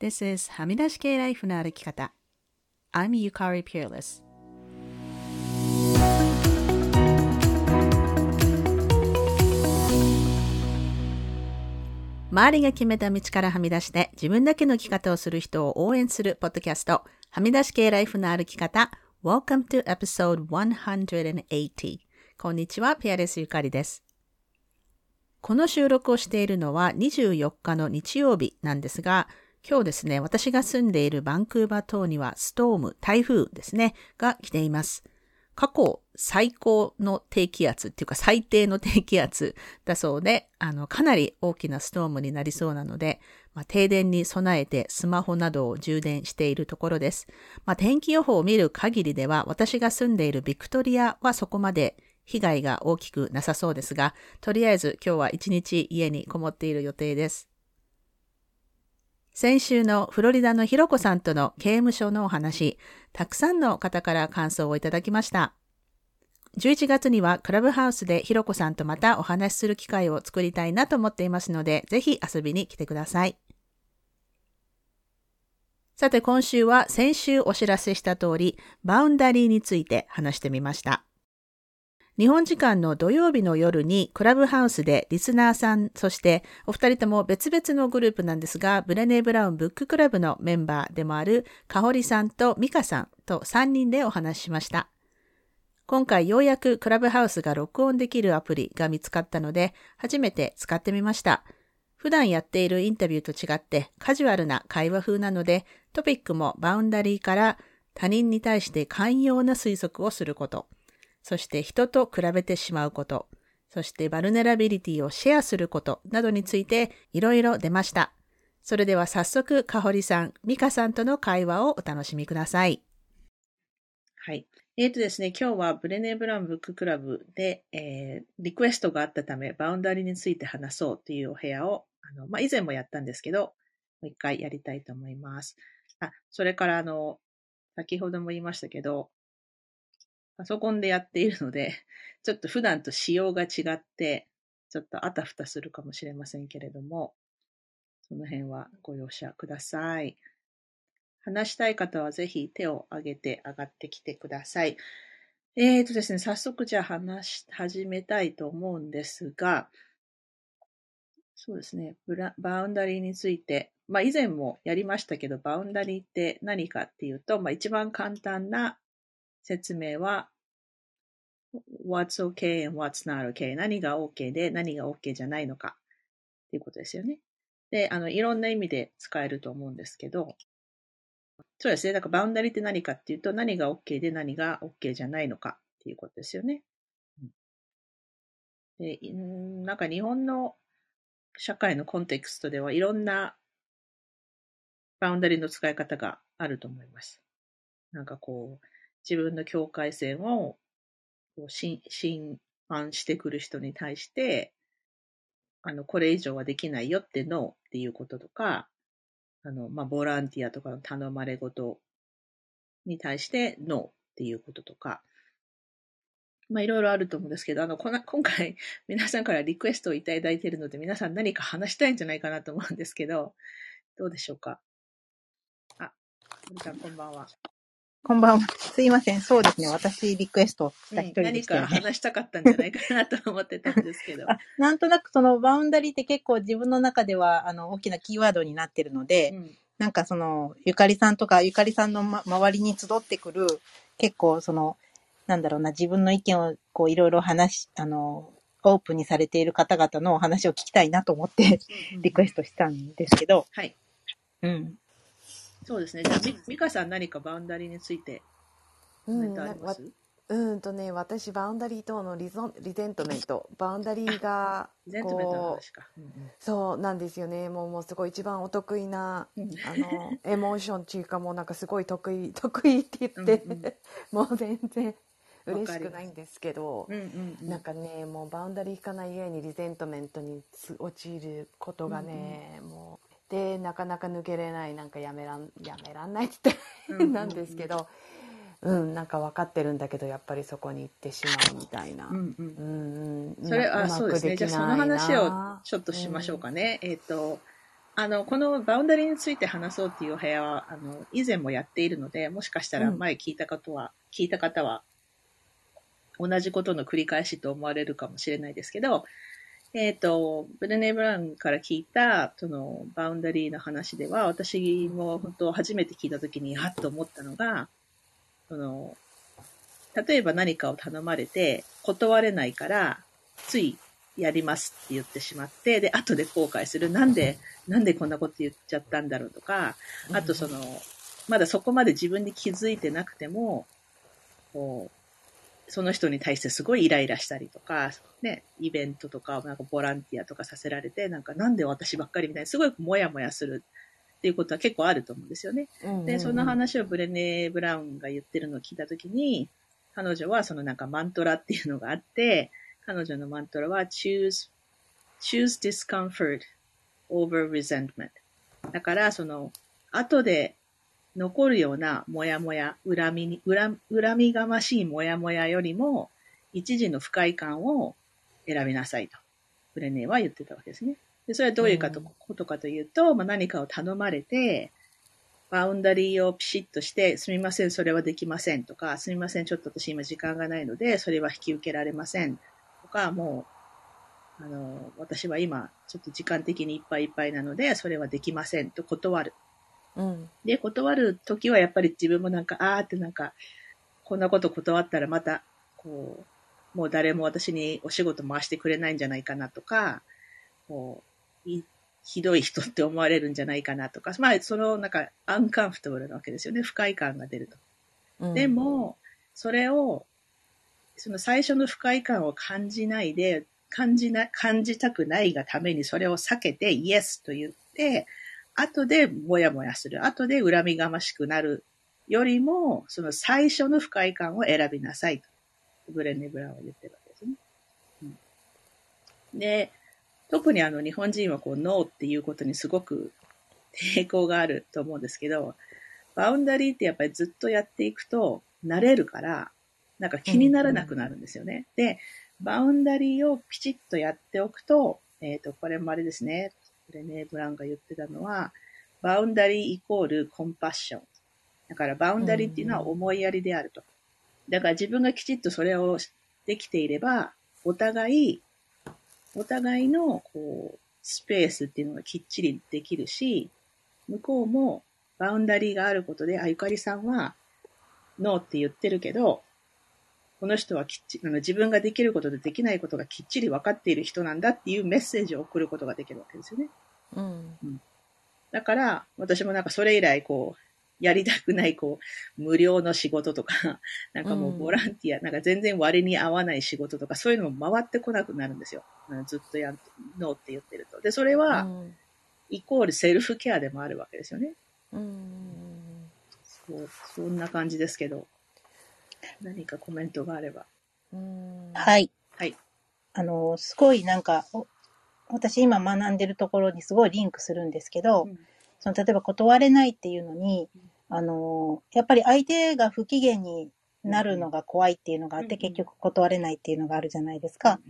This is はみ出し系ライフの歩き方。I'm Yukari Peerless. 周りが決めた道からはみ出して自分だけの生き方をする人を応援するポッドキャスト、はみ出し系ライフの歩き方。Welcome to episode 180. こんにちは、ピアレスゆかりです。この収録をしているのは24日の日曜日なんですが、今日ですね、私が住んでいるバンクーバー島にはストーム、台風ですね、が来ています。過去最高の低気圧っていうか最低の低気圧だそうで、あの、かなり大きなストームになりそうなので、まあ、停電に備えてスマホなどを充電しているところです。まあ、天気予報を見る限りでは、私が住んでいるビクトリアはそこまで被害が大きくなさそうですが、とりあえず今日は一日家にこもっている予定です。先週のフロリダのひろこさんとの刑務所のお話、たくさんの方から感想をいただきました。11月にはクラブハウスでひろこさんとまたお話しする機会を作りたいなと思っていますので、ぜひ遊びに来てください。さて今週は先週お知らせした通り、バウンダリーについて話してみました。日本時間の土曜日の夜にクラブハウスでリスナーさん、そしてお二人とも別々のグループなんですが、ブレネー・ブラウンブッククラブのメンバーでもあるかほりさんとミカさんと3人でお話ししました。今回ようやくクラブハウスが録音できるアプリが見つかったので、初めて使ってみました。普段やっているインタビューと違ってカジュアルな会話風なので、トピックもバウンダリーから他人に対して寛容な推測をすること。そして人と比べてしまうこと、そしてバルネラビリティをシェアすることなどについていろいろ出ました。それでは早速、かほりさん、みかさんとの会話をお楽しみください。はい。えっ、ー、とですね、今日はブレネー・ブランブッククラブで、えー、リクエストがあったため、バウンダリについて話そうというお部屋を、あの、まあ、以前もやったんですけど、もう一回やりたいと思います。あ、それからあの、先ほども言いましたけど、パソコンでやっているので、ちょっと普段と仕様が違って、ちょっとあたふたするかもしれませんけれども、その辺はご容赦ください。話したい方はぜひ手を挙げて上がってきてください。えーとですね、早速じゃあ話し始めたいと思うんですが、そうですね、バウンダリーについて、まあ以前もやりましたけど、バウンダリーって何かっていうと、まあ一番簡単な説明は what's okay and what's not okay 何が OK で何が OK じゃないのかっていうことですよね。で、あの、いろんな意味で使えると思うんですけど、そうですね。だからバウンダリって何かっていうと、何が OK で何が OK じゃないのかっていうことですよね。で、なんか日本の社会のコンテクストではいろんなバウンダリの使い方があると思います。なんかこう、自分の境界線をこう侵犯してくる人に対して、あの、これ以上はできないよってノーっていうこととか、あの、まあ、ボランティアとかの頼まれ事に対してノーっていうこととか、まあ、いろいろあると思うんですけど、あの、こな 今回、皆さんからリクエストをいただいているので、皆さん何か話したいんじゃないかなと思うんですけど、どうでしょうか？あ、森さんこんばんは。こんばんは。すいません。そうですね。私、リクエストした一人です、ね、何か話したかったんじゃないかなと思ってたんですけど。なんとなくそのバウンダリーって結構自分の中ではあの大きなキーワードになってるので、うん、なんかその、ゆかりさんとかゆかりさんの、ま、周りに集ってくる、結構その、なんだろうな、自分の意見をこういろいろ話し、あの、オープンにされている方々のお話を聞きたいなと思って リクエストしたんですけど、はい。うん。そうですね。じゃあ、み、美香さん何か boundary についてコメントあります、うん、うんとね、私、 boundary とのリゾ resentment、boundary が、こう、そうなんですよね。もう、もうすごい一番お得意な、あの、 emotion っていうか、もうなんかすごい得意、得意って言って、うんうん、もう全然、嬉しくないんですけど、うんうんうん、なんかねもうバウンダリー引かない上にリゼントメントに陥ることがね、もうでなかなか抜けれないなんかやめらんやめらんないって変なんですけど、うん、なんか分かってるんだけどやっぱりそこに行ってしまうみたいな。うんうん、うんそれあそうですね。じゃあその話をちょっとしましょうかね。うん、えっ、ー、とあの、このバウンダリーについて話そうっていうお部屋は、あの、以前もやっているので、もしかしたら前聞いたことは、うん、聞いた方は、同じことの繰り返しと思われるかもしれないですけど、えっ、ー、と、ブレネ・ブラウンから聞いた、その、バウンダリーの話では、私も本当初めて聞いたときに、はっと思ったのが、その、例えば何かを頼まれて、断れないから、ついやりますって言ってしまって、で、後で後悔する。なんで、なんでこんなこと言っちゃったんだろうとか、あとその、まだそこまで自分に気づいてなくても、こう、その人に対してすごいイライラしたりとか、ね、イベントとか、なんかボランティアとかさせられて、なんかなんで私ばっかりみたいにすごいモヤモヤするっていうことは結構あると思うんですよね。で、その話をブレネ・ブラウンが言ってるのを聞いたときに、彼女はそのなんかマントラっていうのがあって、彼女のマントラは choose, choose discomfort over resentment。だから、その、後で残るようなもやもや、恨みに、恨恨みがましいもやもやよりも、一時の不快感を選びなさいと、ブレネーは言ってたわけですね。でそれはどういうかと、ことかというと、まあ、何かを頼まれて、バウンダリーをピシッとして、すみません、それはできませんとか、すみません、ちょっと私今時間がないので、それは引き受けられませんか、もう、あの、私は今、ちょっと時間的にいっぱいいっぱいなので、それはできませんと断る。うん。で、断るときはやっぱり自分もなんか、あーってなんか、こんなこと断ったらまた、こう、もう誰も私にお仕事回してくれないんじゃないかなとか、こう、ひどい人って思われるんじゃないかなとか、まあ、その、なんか、アンカンフトブルなわけですよね。不快感が出ると。うん、でも、それをその最初の不快感を感じないで、感じな、感じたくないがためにそれを避けて、イエスと言って、後でもやもやする。後で恨みがましくなるよりも、その最初の不快感を選びなさいと。ブレンネ・ブラウンは言ってるわけですね。うん、で、特にあの日本人はこうノーっていうことにすごく抵抗があると思うんですけど、 boundary ってやっぱりずっとやっていくと慣れるから、なんか気にならなくなるんですよね。で、 boundary をピチッとやっておくと、えっ、ー、と、これもあれですね。ブレネー・ブラウンが言ってたのは、 boundary イコール compassion。だから boundary っていうのは思いやりであると。だから自分がきちっとそれをできていれば、お互い、お互いの、こう、スペースっていうのがきっちりできるし、向こうもバウンダリーがあることで、あ、ゆかりさんは、ノーって言ってるけど、この人はきっちり、自分ができることでできないことがきっちり分かっている人なんだっていうメッセージを送ることができるわけですよね。うん。うん、だから、私もなんかそれ以来、こう、やりたくない、こう、無料の仕事とか、なんかもうボランティア、うん、なんか全然割に合わない仕事とか、そういうのも回ってこなくなるんですよ。ずっとやん、ノーって言ってると。で、それは、うん、イコールセルフケアでもあるわけですよね。うん。そう、そんな感じですけど。何かコメントがあれば。はい。はい。あの、すごいなんか、私今学んでるところにすごいリンクするんですけど、うん、その例えば断れないっていうのに、うん、あの、やっぱり相手が不機嫌になるのが怖いっていうのがあって、うん、結局断れないっていうのがあるじゃないですか。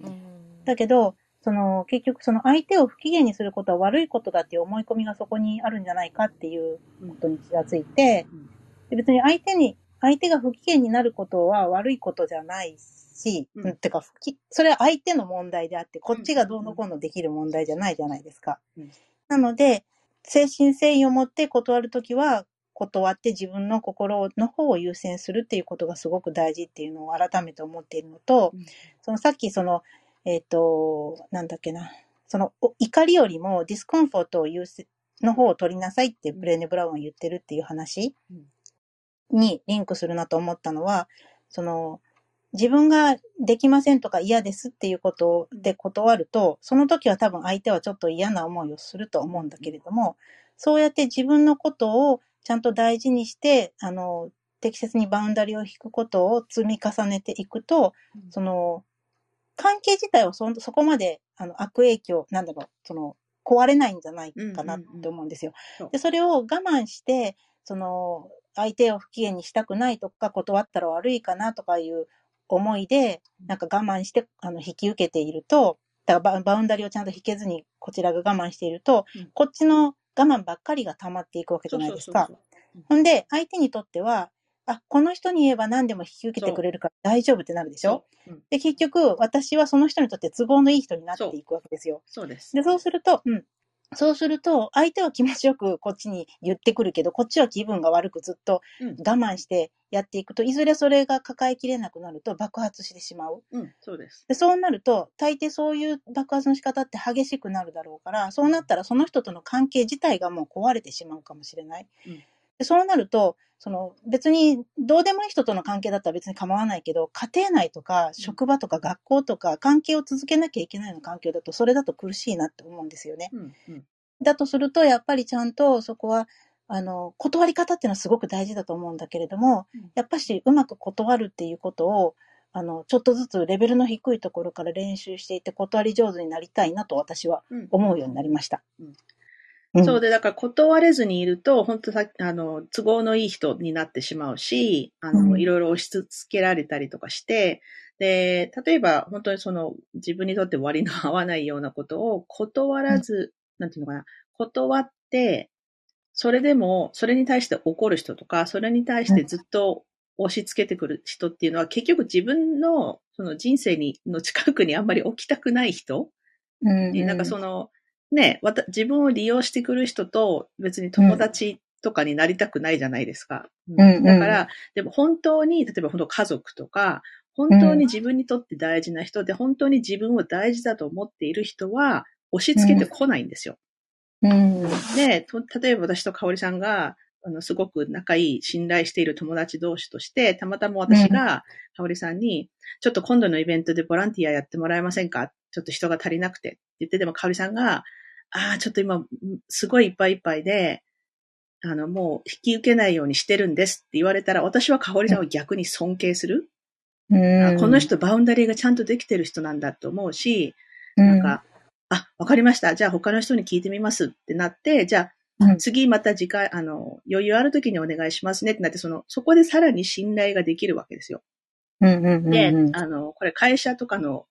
だけど、その結局その相手を不機嫌にすることは悪いことだっていう思い込みがそこにあるんじゃないかっていうことに気がついて、別に相手に相手が不機嫌になることは悪いことじゃないし、うん、てか、それは相手の問題であって、こっちがどうのこうのできる問題じゃないじゃないですか。うん、なので、精神誠意を持って断るときは、断って自分の心の方を優先するっていうことがすごく大事っていうのを改めて思っているのと、うん、そのさっきその、えっ、ー、と、なんだっけな、その怒りよりも discomfort を優先、の方を取りなさいってブレーネ・ブラウンは言ってるっていう話、にリンクするなと思ったのは、その、自分ができませんとか嫌ですっていうことで断ると、その時は多分相手はちょっと嫌な思いをすると思うんだけれども、そうやって自分のことをちゃんと大事にして、あの、適切にバウンダリを引くことを積み重ねていくと、その、関係自体はそそこまであの悪影響、なんだろう、その、壊れないんじゃないかなって思うんですよ。で、それを我慢して、その、相手を不機嫌にしたくないとか、断ったら悪いかなとかいう思いで、なんか我慢して、あの、引き受けていると、だからバウンダリをちゃんと引けずにこちらが我慢していると、うんこっちの我慢ばっかりが溜まっていくわけじゃないですか。ほんで、相手にとっては、あ、この人に言えば何でも引き受けてくれるから大丈夫ってなるでしょ？うんで、結局、私はその人にとって都合のいい人になっていくわけですよ。そうです。で、そうすると、うん。そうすると、相手は気持ちよくこっちに言ってくるけど、こっちは気分が悪くずっとうん我慢してやっていくと、いずれそれが抱えきれなくなると爆発してしまう。うん、そうです。で、そうなると、大抵そういう爆発の仕方って激しくなるだろうから、そうなったらその人との関係自体がもう壊れてしまうかもしれない。うんでそうなると、その別にどうでもいい人との関係だったら別に構わないけど、家庭内とか職場とか学校とか関係を続けなきゃいけないような環境だと、それだと苦しいなって思うんですよね。うん、うん。だとすると、やっぱりちゃんとそこは、あの、断り方っていうのはすごく大事だと思うんだけれどもうん、やっぱしうまく断るっていうことを、あの、ちょっとずつレベルの低いところから練習していって断り上手になりたいなと私はうん思うようになりました。うんうんそうで、だから断れずにいると、本当さあの、都合のいい人になってしまうし、あの、うん。いろいろ押し付けられたりとかして、で、例えば、本当にその、自分にとって割の合わないようなことを断らず、なんていうのかな、断って、それでも、それに対して怒る人とか、それに対してずっと押し付けてくる人っていうのは、結局自分の、その人生に、の近くにあんまり置きたくない人うんでなんかその、ね、自分を利用してくる人と別に友達とかになりたくないじゃないですか。うんうんだから、でも本当に、例えば本当家族とか、本当に自分にとって大事な人で、本当に自分を大事だと思っている人は、押し付けてこないんですよ。うん。で、と例えば私と香織さんが、あの、すごく仲いい、信頼している友達同士として、たまたま私が、香織さんに、ちょっと今度のイベントでボランティアやってもらえませんか？ちょっと人が足りなくて。言って、でも香織さんが、ああ、ちょっと今、すごいいっぱいいっぱいで、あの、もう引き受けないようにしてるんですって言われたら、私は香織さんを逆に尊敬する。あこの人バウンダリーがちゃんとできてる人なんだと思うし、なんか、あ、わかりました。じゃあ他の人に聞いてみますってなって、じゃあうん次また次回、あの、余裕ある時にお願いしますねってなって、その、そこでさらに信頼ができるわけですよ。うんうんうんで、うんあの、これ会社とかの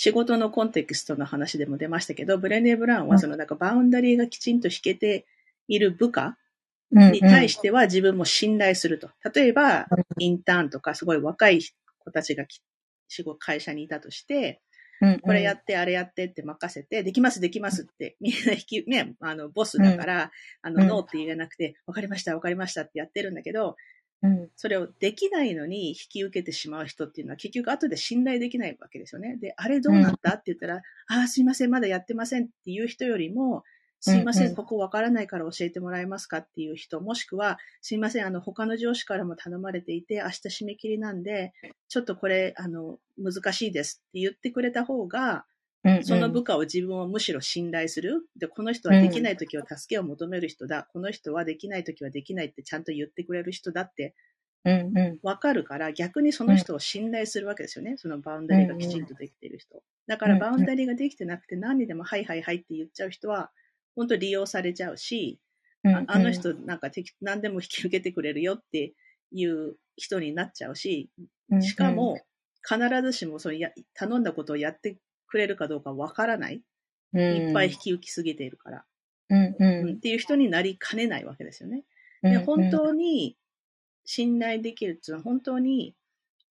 仕事のコンテクストの話でも出ましたけど、ブレネー・ブラウンはその、なんかバウンダリーがきちんと引けている部下に対しては自分も信頼すると。例えば、インターンとかすごい若い子たちがき仕事、会社にいたとして、これやって、あれやってって任せて、できます、できますって、みんな引き、ね、あの、ボスだから、あの、うんノーって言えなくて、わかりました、わかりましたってやってるんだけど、うん。それをできないのに引き受けてしまう人っていうのは結局後で信頼できないわけですよね。で、あれどうなった？って言ったら、ああ、すいません、まだやってませんっていう人よりも、すいません、うんうん。ここわからないから教えてもらえますかっていう人、もしくは、すいません、あの、他の上司からも頼まれていて、明日締め切りなんで、ちょっとこれ、あの、難しいですって言ってくれた方が、その部下を自分をむしろ信頼する。で、この人はできない時は助けを求める人だ。この人はできない時はできないってちゃんと言ってくれる人だってわかるから、逆にその人を信頼するわけですよね。そのバウンダリーがきちんとできている人。だからバウンダリーができてなくて何にでもはいはいはいって言っちゃう人は、本当利用されちゃうし、ああの人なんか適何でも引き受けてくれるよっていう人になっちゃうし、しかも必ずしもそのや頼んだことをやってくれるかどうかわからない。いっぱい引き受けすぎているから、うんうん。うん。っていう人になりかねないわけですよね。うんで、本当に信頼できるっていうのは、本当に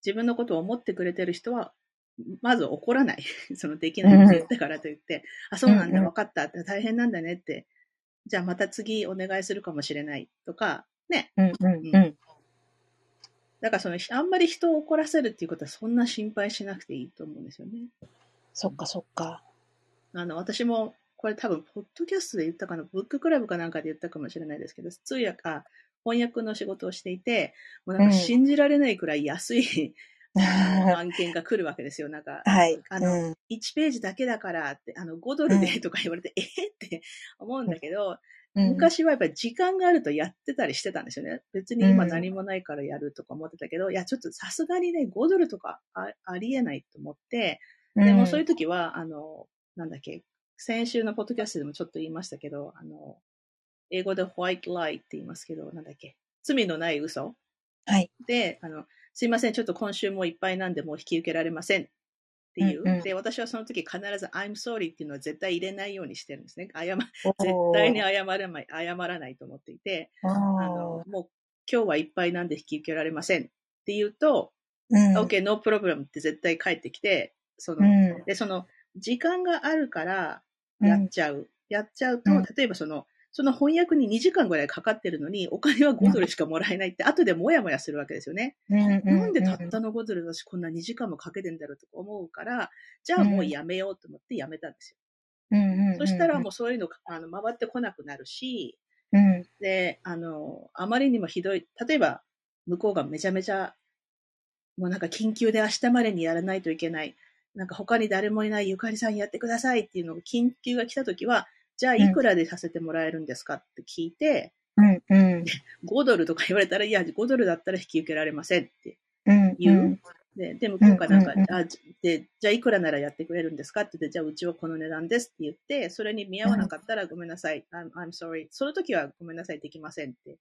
自分のことを思ってくれてる人は、まず怒らない。そのできない。って言ったからといって、あ、そうなんだ、うんうん。分かった、大変なんだねって、じゃあまた次お願いするかもしれない。とか、ね。うんうん。うん。だからその、あんまり人を怒らせるっていうことはそんな心配しなくていいと思うんですよね。そっかそっか。あの、私も、これ多分、ポッドキャストで言ったかな、ブッククラブかなんかで言ったかもしれないですけど、通訳か、翻訳の仕事をしていて、もうなんか信じられないくらい安い、案件が来るわけですよ。なんか、はい。あの、うん1ページだけだからって、あの、5ドルでとか言われて、え？って思うんだけど、昔はやっぱり時間があるとやってたりしてたんですよね。別に今何もないからやるとか思ってたけど、いや、ちょっとさすがにね、5ドルとかあありえないと思って、でもそういう時は、あの、なんだっけ、先週のポッドキャストでもちょっと言いましたけど、あの、英語でホワイトライって言いますけど、なんだっけ、罪のない嘘はい。で、あの、すいません、ちょっと今週もいっぱいなんでもう引き受けられませんっていう。うんうん、で、私はその時必ず I'm sorry っていうのは絶対入れないようにしてるんですね。謝、絶対に謝らない、謝らないと思っていて、あの、もう今日はいっぱいなんで引き受けられませんって言うと、うん、OK, no problem って絶対帰ってきて、その、うん、で、その、時間があるからやっちゃう。うん、やっちゃうと、例えばその、その翻訳に2時間ぐらいかかってるのに、お金は5ドルしかもらえないって、後でもやもやするわけですよね。なんでたったの5ドル私こんな2時間もかけてんだろうと思うから、じゃあもうやめようと思ってやめたんですよ。そしたらもうそういうのあの回ってこなくなるし、で、あの、あまりにもひどい、例えば向こうがめちゃめちゃ、もうなんか緊急で明日までにやらないといけない。なんか他に誰もいないゆかりさんやってくださいっていうのが緊急が来たときは、じゃあいくらでさせてもらえるんですかって聞いて、うんうん、5ドルとか言われたら、いや、5ドルだったら引き受けられませんって言う。うん。う。ん、で、で、向こうがなんか、うんうん、あで、じゃあいくらならやってくれるんですかって言って、じゃあうちはこの値段ですって言って、それに見合わなかったらごめんなさい、I'm, I'm sorry。その時はごめんなさい、できませんって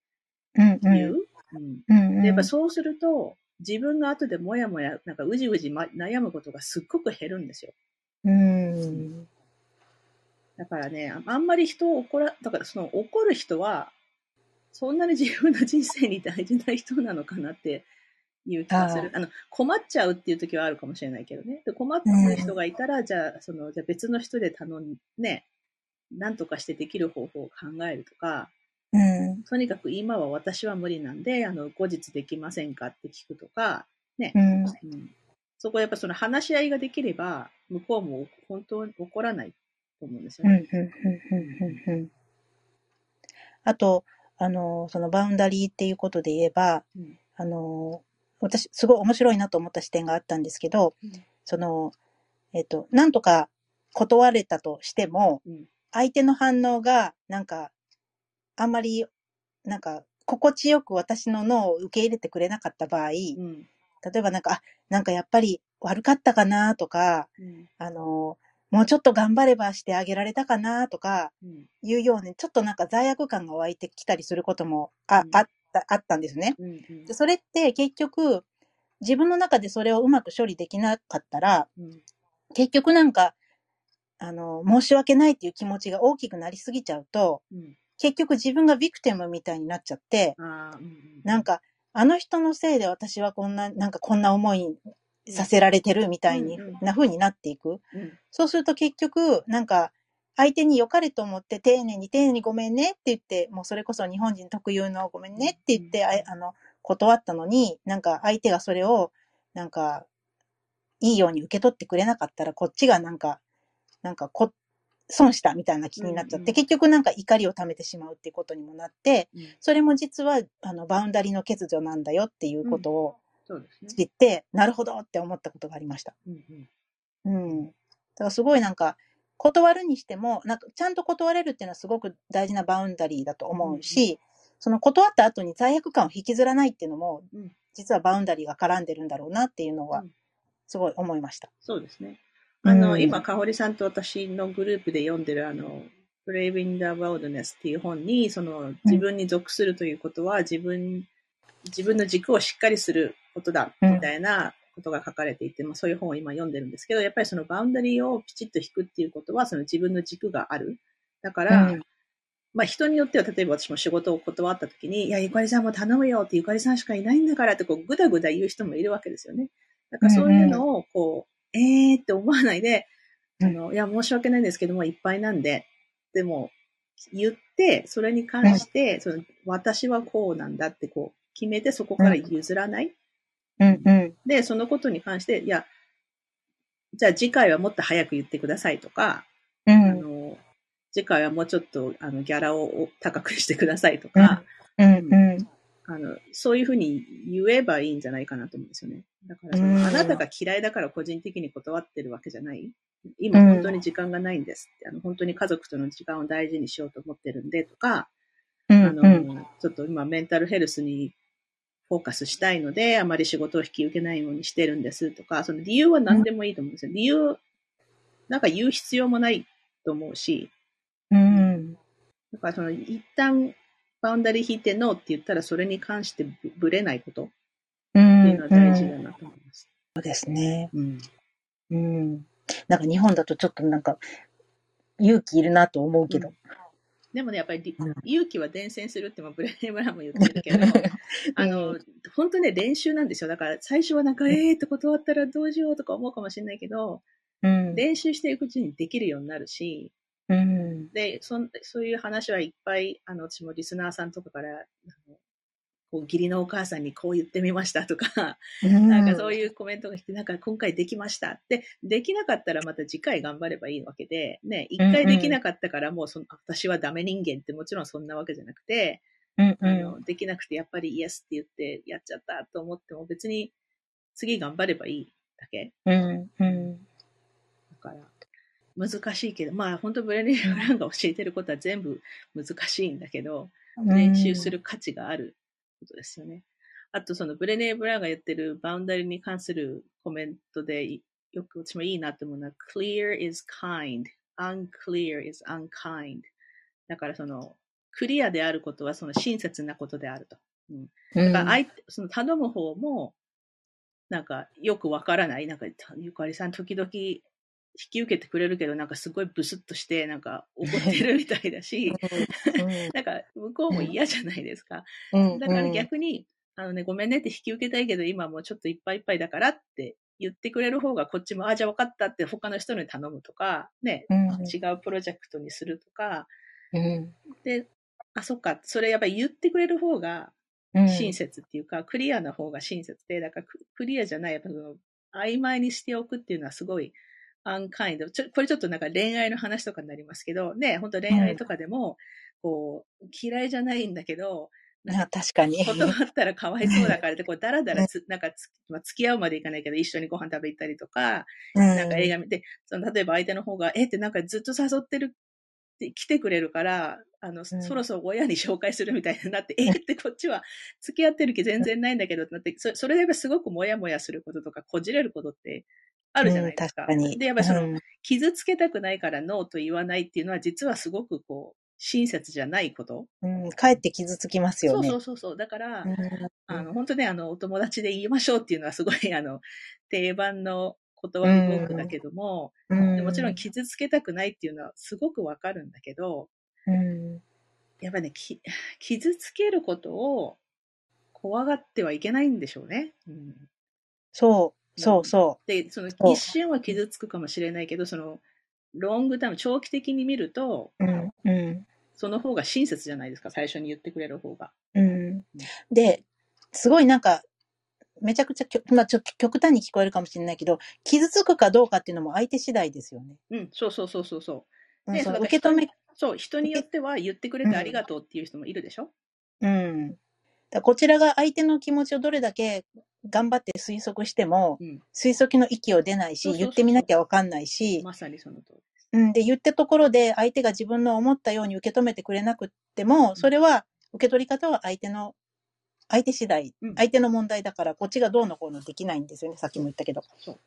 言う。うん。うんうん、で、やっぱそうすると、自分が後でもやもや、なんかうじうじ、ま、悩むことがすっごく減るんですよ。うんだからね、あんまり人を怒ら、だからその怒る人は、そんなに自分の人生に大事な人なのかなっていう気がする。あの、困っちゃうっていう時はあるかもしれないけどね。で困ってる人がいたら、うん、じゃあ、その、じゃあ別の人で頼んね、なんとかしてできる方法を考えるとか、うん、とにかく今は私は無理なんで、あの、後日できませんかって聞くとか、ね。うん、うん、そこやっぱその話し合いができれば、向こうも本当に怒らないと思うんですよね。あと、あの、そのバウンダリーっていうことで言えば、うん、あの、私、すごい面白いなと思った視点があったんですけど、うん、その、えっと、なんとか断れたとしても、うん、相手の反応が、なんか、あんまり、なんか、心地よく私の脳を受け入れてくれなかった場合、例えばなんか、あ、なんかやっぱり悪かったかなとか、あの、もうちょっと頑張ればしてあげられたかなとか、いうように、ちょっとなんか罪悪感が湧いてきたりすることもあ,、あったあったんですね、で。それって結局、自分の中でそれをうまく処理できなかったら、結局なんか、あの、申し訳ないっていう気持ちが大きくなりすぎちゃうと、結局自分がビクテムみたいになっちゃって、なんか、あの人のせいで私はこんな、なんかこんな思いさせられてるみたいに、な風になっていく。そうすると結局、なんか、相手に良かれと思って丁寧に丁寧にごめんねって言って、もうそれこそ日本人特有のごめんねって言って、あの、断ったのに、なんか相手がそれを、なんか、いいように受け取ってくれなかったら、こっちがなんか、なんかこ、損したみたいな気になっちゃって、結局なんか怒りを溜めてしまうっていうことにもなって、それも実は、あの、バウンダリの欠如なんだよっていうことを、そうですね。って、なるほどって思ったことがありました。うん、うん。うん。だからすごいなんか、断るにしても、なんかちゃんと断れるっていうのはすごく大事なバウンダリーだと思うし、うん、その断った後に罪悪感を引きずらないっていうのも、うん、実はバウンダリーが絡んでるんだろうなっていうのは、すごい思いました。そうですね。あの、うん、今、かほりさんと私のグループで読んでるあの、Braving the Wilderness っていう本に、その自分に属するということは、自分、自分の軸をしっかりすることだ、みたいなことが書かれていて、まあそういう本を今読んでるんですけど、やっぱりそのバウンダリーをピチッと引くっていうことは、その自分の軸がある。だから、うん、まあ人によっては、例えば私も仕事を断った時に、いや、ゆかりさんも頼むよってゆかりさんしかいないんだからって、こう、ぐだぐだ言う人もいるわけですよね。だからそういうのを、こえーって思わないで、あの、いや、申し訳ないんですけども、いっぱいなんで、でも、言って、それに関して、その、私はこうなんだって、こう、決めて、そこから譲らない。うんうん。で、そのことに関して、いや、じゃあ次回はもっと早く言ってくださいとか、うん、あの次回はもうちょっとあのギャラを高くしてくださいとか、うんうんあのそういうふうに言えばいいんじゃないかなと思うんですよね。だからその、あなたが嫌いだから個人的に断ってるわけじゃない？今本当に時間がないんですって、あの本当に家族との時間を大事にしようと思ってるんでとか、あの、ちょっと今メンタルヘルスにフォーカスしたいので、あまり仕事を引き受けないようにしてるんですとか、その理由は何でもいいと思うんですよ。理由、なんか言う必要もないと思うし、うん。だからその一旦バウンダリー引いてノーって言ったらそれに関してぶれないことっていうのは大事だなと思います。そうですね。うん。うん。なんか日本だとちょっとなんか、勇気いるなと思うけど。うん、でもね、やっぱり、うん、勇気は伝染するってもブレネブランも言ってるけど、あの、本当ね、練習なんですよ。だから最初はなんか、えーって断ったらどうしようとか思うかもしれないけど、うん、練習していくうちにできるようになるし、うん、でそ、そういう話はいっぱい、あの、私もリスナーさんとかから、こう義理のお母さんにこう言ってみましたとか、うん、なんかそういうコメントが来て、なんか今回できましたって、できなかったらまた次回頑張ればいいわけで、ね、一回できなかったからもうその、私はダメ人間ってもちろんそんなわけじゃなくて、うんうん、あのできなくてやっぱりイエスって言ってやっちゃったと思っても別に次頑張ればいいだけ。うんうん、だから難しいけど、まあ本当ブレネー・ブランが教えてることは全部難しいんだけど、練習する価値があることですよね。あと、そのブレネー・ブラウンが言ってるバウンダリーに関するコメントで、よく私もいいなと思うのは、clear is kind, unclear is unkind. だからその、クリアであることはその親切なことであると。うん。だから相手、その頼む方も、なんかよくわからない。なんか、ゆかりさん時々引き受けてくれるけど、なんかすごいブスッとして、なんか怒ってるみたいだし、なんか向こうも嫌じゃないですか。だから逆に、あのね、ごめんねって引き受けたいけど、今もうちょっといっぱいいっぱいだからって言ってくれる方が、こっちも、あ、じゃあ分かったって他の人に頼むとか、ね、うん、違うプロジェクトにするとか、うん、で、あ、そっか、それやっぱり言ってくれる方が親切っていうか、うん、クリアな方が親切で、だからクリアじゃない、やっぱその、曖昧にしておくっていうのはすごい、アンカインド。ちょ、これちょっとなんか恋愛の話とかになりますけど、ね、本当恋愛とかでも、こう、嫌いじゃないんだけど、な確かに。断ったらかわいそうだからって、こう、だらだらつ、なんかつ、まあ、付き合うまでいかないけど、一緒にご飯食べ行ったりとか、うん、なんか映画見て、その、例えば相手の方が、えってなんかずっと誘ってるって来てくれるから、あの、うん、そろそろ親に紹介するみたいになって、えってこっちは付き合ってる気全然ないんだけどってなって、そそれでやっぱすごくもやもやすることとか、こじれることってあるじゃないですか。うん、で、やっぱりその、傷つけたくないからノーと言わないっていうのは、実はすごくこう、親切じゃないこと。うん、かえって傷つきますよね。そうそうそう。だから、うん、あの、本当ね、あの、お友達で言いましょうっていうのはすごい、あの、定番の言葉の多くだけども、うん、もちろん傷つけたくないっていうのはすごくわかるんだけど、うん、やっぱね、傷つけることを怖がってはいけないんでしょうね。うん、そう、そうそう。で、その一瞬は傷つくかもしれないけど、その、ロングタイム、長期的に見ると、うんうん、その方が親切じゃないですか、最初に言ってくれる方が。うん、で、すごいなんか、めちゃくちゃ、まあ、ちょ極端に聞こえるかもしれないけど、傷つくかどうかっていうのも相手次第ですよね。うん、そうそうそうそうそう。で、その受け止め、そう、人によっては言ってくれてありがとうっていう人もいるでしょ？うん。だこちらが相手の気持ちをどれだけ頑張って推測しても、うん、推測の域を出ないし、言ってみなきゃわかんないし、まさにその通り。うん、で、言ったところで相手が自分の思ったように受け止めてくれなくっても、それは、受け取り方は相手の、相手次第、うん、相手の問題だから、こっちがどうのこうのできないんですよね、さっきも言ったけど。そう。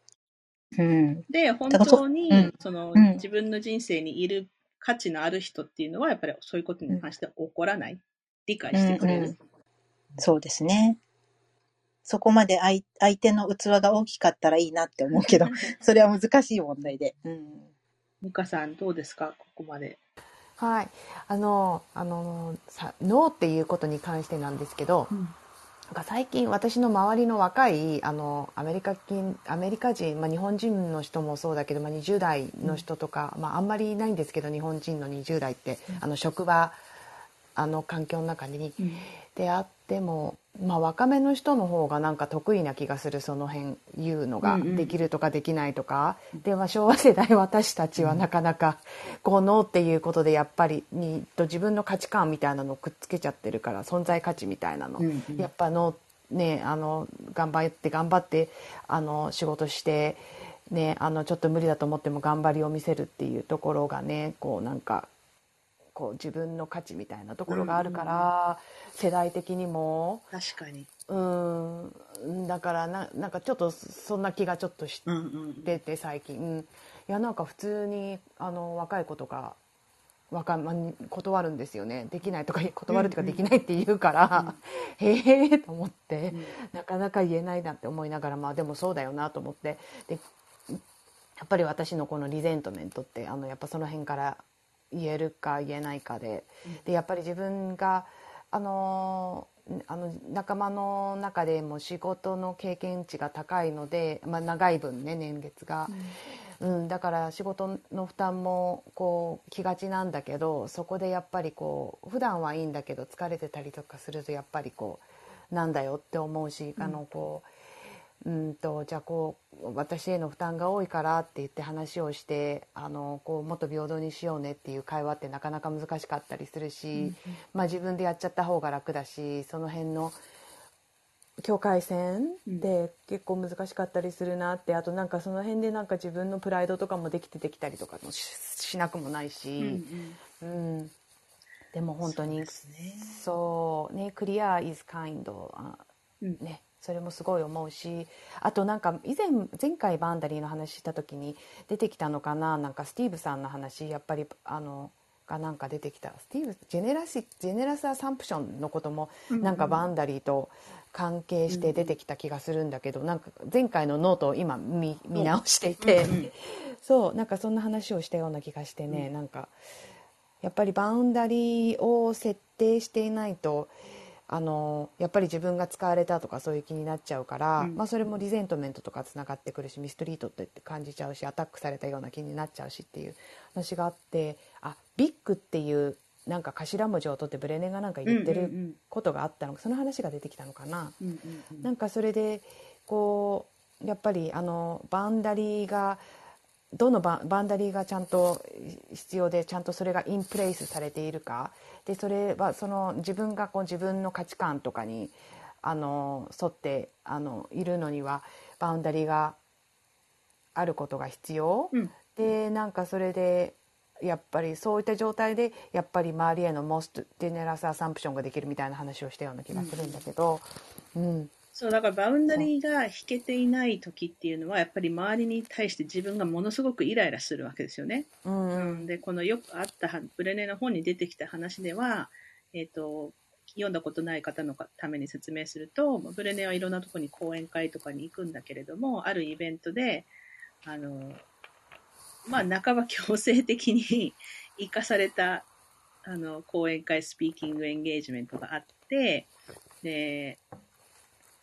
うん、で、本当に、その、自分の人生にいる価値のある人っていうのは、やっぱりそういうことに関して怒らない、理解してくれる。うんうん、そうですね。そこまで相相手の器が大きかったらいいなって思うけど、それは難しい問題で。うん。美香さんどうですか？ここまで。はい。あの、あの、さ、ノーっていうことに関してなんですけど、うん、なんか最近私の周りの若い、あの、アメリカ人、アメリカ人、まあ日本人の人もそうだけど、まあ20代の人とか、うん、まああんまりいないんですけど、日本人の20代って、うん、あの、職場、あの環境の中に出会っても、まあ、若めの人の方がなんか得意な気がするその辺言うのが。できるとかできないとか、うんうん、で、まあ、昭和世代私たちはなかなかこうノーっていうことでやっぱりにと自分の価値観みたいなのをくっつけちゃってるから存在価値みたいなの、うんうん、やっぱノーねあの頑張って頑張ってあの仕事してねあのちょっと無理だと思っても頑張りを見せるっていうところがねこうなんかこう自分の価値みたいなところがあるから、うん、世代的にも。確かに。うん。だからななんかちょっとそんな気がちょっとしてて、最近、うん、いやなんか普通にあの若い子とかわかん、ま、断るんですよね。できないとか断るっていうかできないって言うから、うん、へえと思って、うん、なかなか言えないなって思いながらまあでもそうだよなと思って。でやっぱり私のこのリゼントメントってあのやっぱその辺から言えるか言えないかで,、でやっぱり自分があのあの仲間の中でも仕事の経験値が高いので、まあ、長い分ね年月が、うん、うん、だから仕事の負担もこう気がちなんだけどそこでやっぱりこう普段はいいんだけど疲れてたりとかするとやっぱりこうなんだよって思うし、うん、あのこう。うんとじゃあこう私への負担が多いからって言って話をしてあのこうもっと平等にしようねっていう会話ってなかなか難しかったりするし、うんうん、まあ、自分でやっちゃった方が楽だしその辺の境界線で結構難しかったりするなって、あとなんかその辺でなんか自分のプライドとかもできてできたりとかもしなくもないし、うん、うん、でも本当にそうね。 Clear is kind ねそれもすごい思うしあとなんか以前前回 boundary の話した時に出てきたのかななんかスティーブさんの話やっぱりあのがなんか出てきた。スティーブ generosi generous assumption のこともなんか boundary と関係して出てきた気がするんだけど、なんか前回のノートを今見見直していて、そうなんかそんな話をしたような気がしてね、なんかやっぱりバウンダリーを設定していないとあのやっぱり自分が使われたとかそういう気になっちゃうから、うん、まあ、それもリゼントメントとかつながってくるしミストリートって感じちゃうしアタックされたような気になっちゃうしっていう話があってあビッグっていうなんか頭文字を取ってブレネがなんか言ってることがあったのか、その話が出てきたのかな。うんうんうん、なんかそれでこうやっぱりあの boundary がどの boundary がちゃんと必要でちゃんとそれが in place されているか。でそれはその自分がこう自分の価値観とかにあの沿ってあのいるのには boundary があることが必要、うん、でなんかそれでやっぱりそういった状態でやっぱり周りへの most generous assumption ができるみたいな話をしたような気がするんだけど、うん、うん、そうだからバウンダリーが引けていない時っていうのはやっぱり周りに対して自分がものすごくイライラするわけですよね。うん、うん、でこのよくあったブレネの本に出てきた話では、えーと、読んだことない方のために説明するとブレネはいろんなところに講演会とかに行くんだけれどもあるイベントであの、まあ、半ば強制的に 生かされたあの講演会スピーキングエンゲージメントがあってで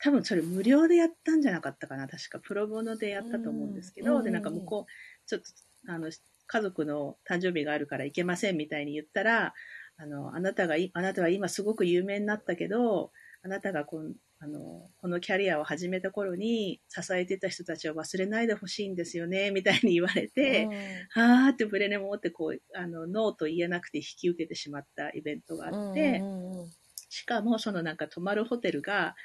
多分それ無料でやったんじゃなかったかな。確かプロボノでやったと思うんですけど、で、なんか向こう、ちょっと、あの、家族の誕生日があるから行けませんみたいに言ったら、あの、あなたが、あなたは今すごく有名になったけど、あなたがこの、あの、このキャリアを始めた頃に支えてた人たちを忘れないでほしいんですよね、みたいに言われて、はーってブレネもってこう、あの、ノーと言えなくて引き受けてしまったイベントがあって、しかもそのなんか泊まるホテルが、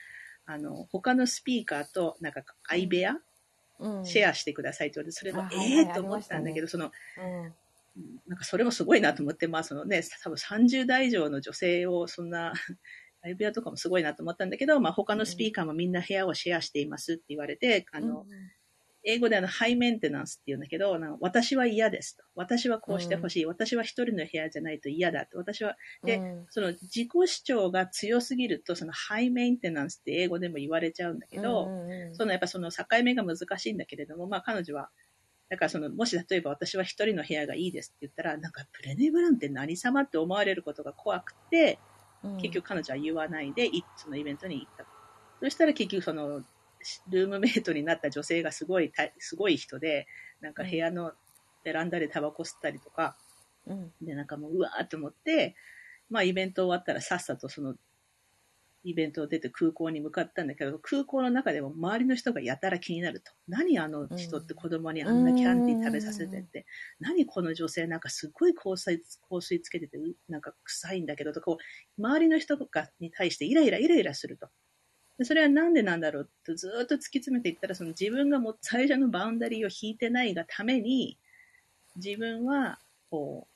あの、他のスピーカーと、なんか、相部屋、うん、シェアしてくださいって言われて、それも、ええー、と思ったんだけど、ね、その、うん、なんかそれもすごいなと思って、まあそのね、多分30代以上の女性をそんな相部屋とかもすごいなと思ったんだけど、まあ他のスピーカーもみんな部屋をシェアしていますって言われて、あの、うん英語であの、ハイメンテナンスって言うんだけど、私は嫌ですと。私はこうしてほしい、うん、私は一人の部屋じゃないと嫌だと。私は、で、うん、その自己主張が強すぎると、そのハイメンテナンスって英語でも言われちゃうんだけど、うんうんうん、そのやっぱその境目が難しいんだけれども、まあ彼女は、だからその、もし例えば私は一人の部屋がいいですって言ったら、なんかプレネブランって何様って思われることが怖くて、結局彼女は言わないで、そのイベントに行った。そしたら結局その、ルームメイトになった女性がすごい、すごい人で、なんか部屋のベランダでタバコ吸ったりとか、うん、で、なんかもう、うわーって思って、まあイベント終わったらさっさとそのイベントを出て空港に向かったんだけど、空港の中でも周りの人がやたら気になると。何あの人って子供にあんなキャンディー食べさせてって。何この女性なんかすごい香水、香水つけてて、なんか臭いんだけどと、こう、周りの人がに対してイライライライラすると。でそれはなんでなんだろうとずっと突き詰めていったら、その自分がもう最初のバウンダリーを引いてないがために、自分は、こ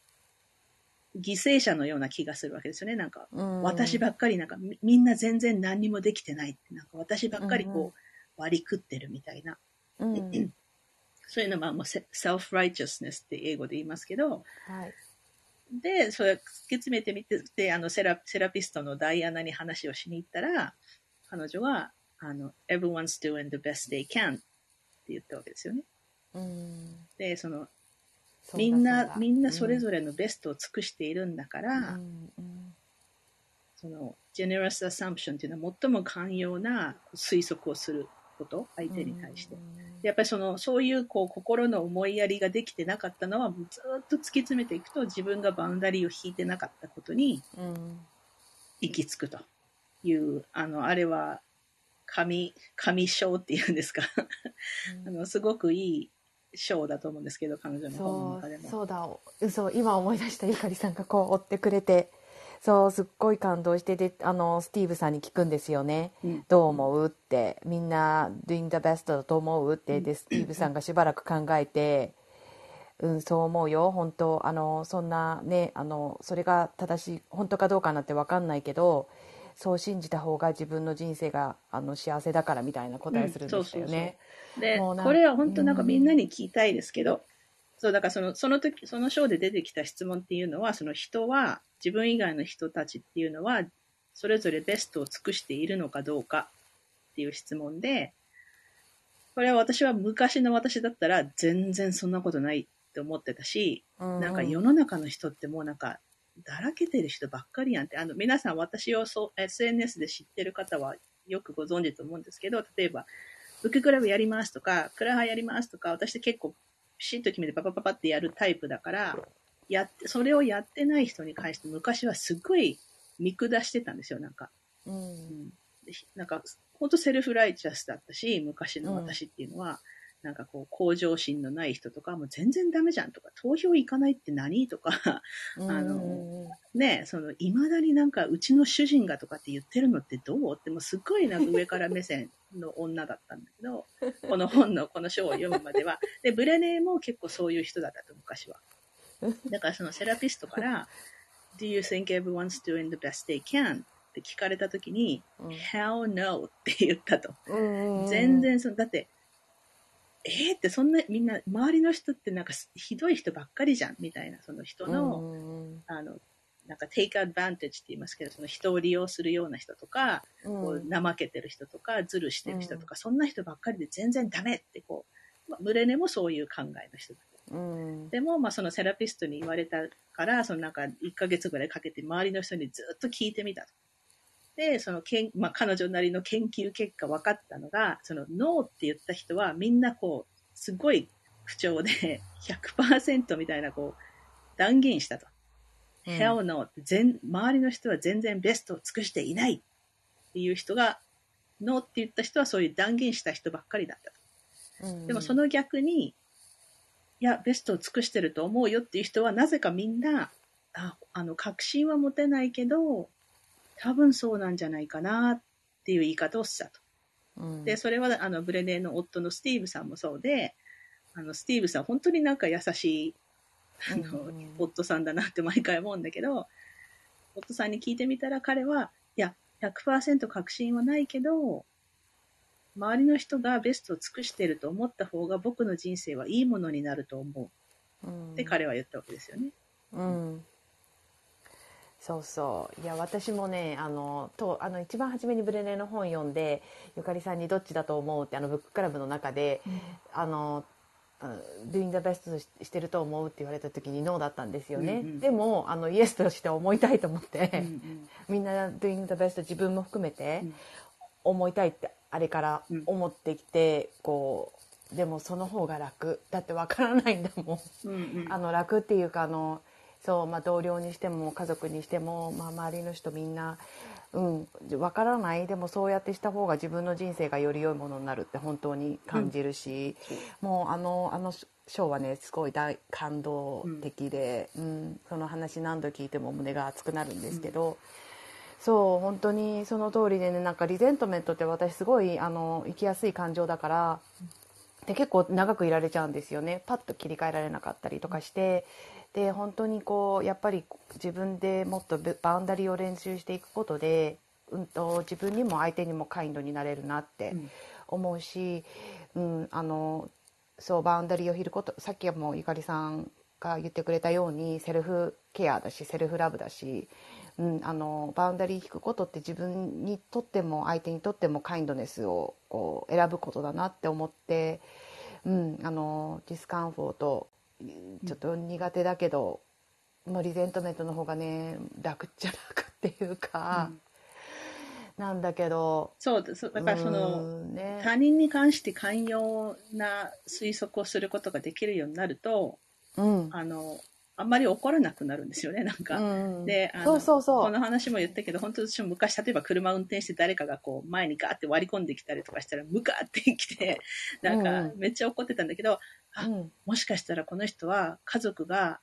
う、犠牲者のような気がするわけですよね。なんか、私ばっかりなんかみんな全然何にもできてない。って、なんか私ばっかりこう、割り食ってるみたいな。うん、そういうのはもう self-righteousness って英語で言いますけど、はい、で、それ突き詰めてみて、で、あのセラ、セラピストのダイアナに話をしに行ったら、彼女は、あの、everyone's doing the best they can って言ったわけですよね。うん、でそのみんなみんなそれぞれのベストを尽くしているんだから、うんうん、そのジェネラスアサンプションっていうのは最も寛容な推測をすること相手に対して、やっぱりそのそういうこう心の思いやりができてなかったのはずっと突き詰めていくと自分がバウンダリーを引いてなかったことに行き着くという、あのあれは神神章っていうんですか？あのすごくいい章だと思うんですけど彼女の本の中でも。そうだ。嘘今思い出したゆかりさんがこう追ってくれて。そうすっごい感動してであのスティーブさんに聞くんですよね、うん、どう思う？って。みんな doing the best だと思う？って。でスティーブさんがしばらく考えて、うん、そう思うよ。本当あのそんなねあのそれが正しい本当かどうかなんて分かんないけどそう信じた方が自分の人生があの幸せだからみたいな答えするんですよね。でこれは本当なんかみんなに聞きたいですけど、そう、だからその、その時、その章で出てきた質問っていうのは、その人は、自分以外の人たちっていうのは、それぞれベストを尽くしているのかどうかっていう質問で、これは私は昔の私だったら全然そんなことないって思ってたし、うんうん、なんか世の中の人ってもうなんか、だらけてる人ばっかりやんって、あの、皆さん私をそう SNS で知ってる方はよくご存知と思うんですけど、例えば、ブッククラブやりますとか、クラハやりますとか、私って結構ピシッと決めてパパパパってやるタイプだから、やって、それをやってない人に関して昔はすっごい見下してたんですよ、なんか。うん、うん、なんか、本当セルフライチャスだったし、昔の私っていうのは、うんなんかこう、向上心のない人とか、もう全然ダメじゃんとか、投票行かないって何とか、あの、ね、その、未だになんか、うちの主人がとかって言ってるのってどうって、もうすっごいなんか上から目線の女だったんだけど、この本のこの章を読むまでは。で、ブレネーも結構そういう人だったと、昔は。だからそのセラピストから、Do you think everyone's doing the best they can? って聞かれた時に、うん、Hell no って言ったと。全然その、だって、えー、ってそんなみんな周りの人ってなんかひどい人ばっかりじゃんみたいなその人の、あのなんか take advantage って言いますけどその人を利用するような人とか、こう怠けてる人とかずるしてる人とか、そんな人ばっかりで全然ダメってこう、まあ、ムレネもそういう考えの人だうん、でも、まあ、そのセラピストに言われたからそのなんか1ヶ月ぐらいかけて周りの人にずっと聞いてみたと。で、そのけん、まあ、彼女なりの研究結果分かったのが、そのノーって言った人はみんなこう、すごい口調で 100%みたいなこう、断言したと。うん、Hell no 全、周りの人は全然ベストを尽くしていないっていう人が、ノーって言った人はそういう断言した人ばっかりだったと。うん、でもその逆に、いや、ベストを尽くしてると思うよっていう人は、なぜかみんな、ああの、確信は持てないけど、多分そうなんじゃないかなっていう言い方をしたと。うん、で、それはあのブレネーの夫のスティーブさんもそうで、あのスティーブさん本当になんか優しいあの、うん、夫さんだなって毎回思うんだけど、夫さんに聞いてみたら彼は、いや、100%確信はないけど、周りの人がベストを尽くしてると思った方が僕の人生はいいものになると思う。うん、って彼は言ったわけですよね。うんそうそう。いや私もねあのとあの一番初めにブレネの本読んでゆかりさんにどっちだと思うってあのブッククラブの中で、うん、あの「doing the best してると思う」って言われた時にノーだったんですよね、うんうん、でもあのイエスとして思いたいと思って、みんな「doing the best」自分も含めて思いたいってあれから思ってきて、うん、こうでもその方が楽。だってわからないんだもん、うんうん、あの楽っていうかあのそうまあ、同僚にしても家族にしても、まあ、周りの人みんな、うん、分からない。でもそうやってした方が自分の人生がより良いものになるって本当に感じるし、うん、もうあのあの章はねすごい大感動的で、うん、うん、その話何度聞いても胸が熱くなるんですけど。うん。そう本当にその通りでねなんかリゼントメントって私すごいあの生きやすい感情だからで結構長くいられちゃうんですよね。パッと切り替えられなかったりとかしてで本当にこうやっぱり自分でもっと boundary を練習していくことで、うんと、自分にも相手にも kind になれるなって思うし、うん、うん、あのそう boundary を引ることさっきもゆかりさんが言ってくれたようにセルフケアだし self-love だし、うん、あの boundary 引くことって自分にとっても相手にとっても kindness をこう選ぶことだなって思って。ううん、あのディスカンフォートちょっと苦手だけど、のリゼントメントの方がね楽じゃ楽っていうか、うん、なんだけどそうですだからその、ね、他人に関して寛容な推測をすることができるようになると、うん、あのあんまり怒らなくなるんですよね、なんか。うん、で、あのそうそうそう。この話も言ったけど、本当私も昔、例えば車運転して誰かがこう前にガーって割り込んできたりとかしたら、ムカってきて、なんかめっちゃ怒ってたんだけど、うん、あ、もしかしたらこの人は家族が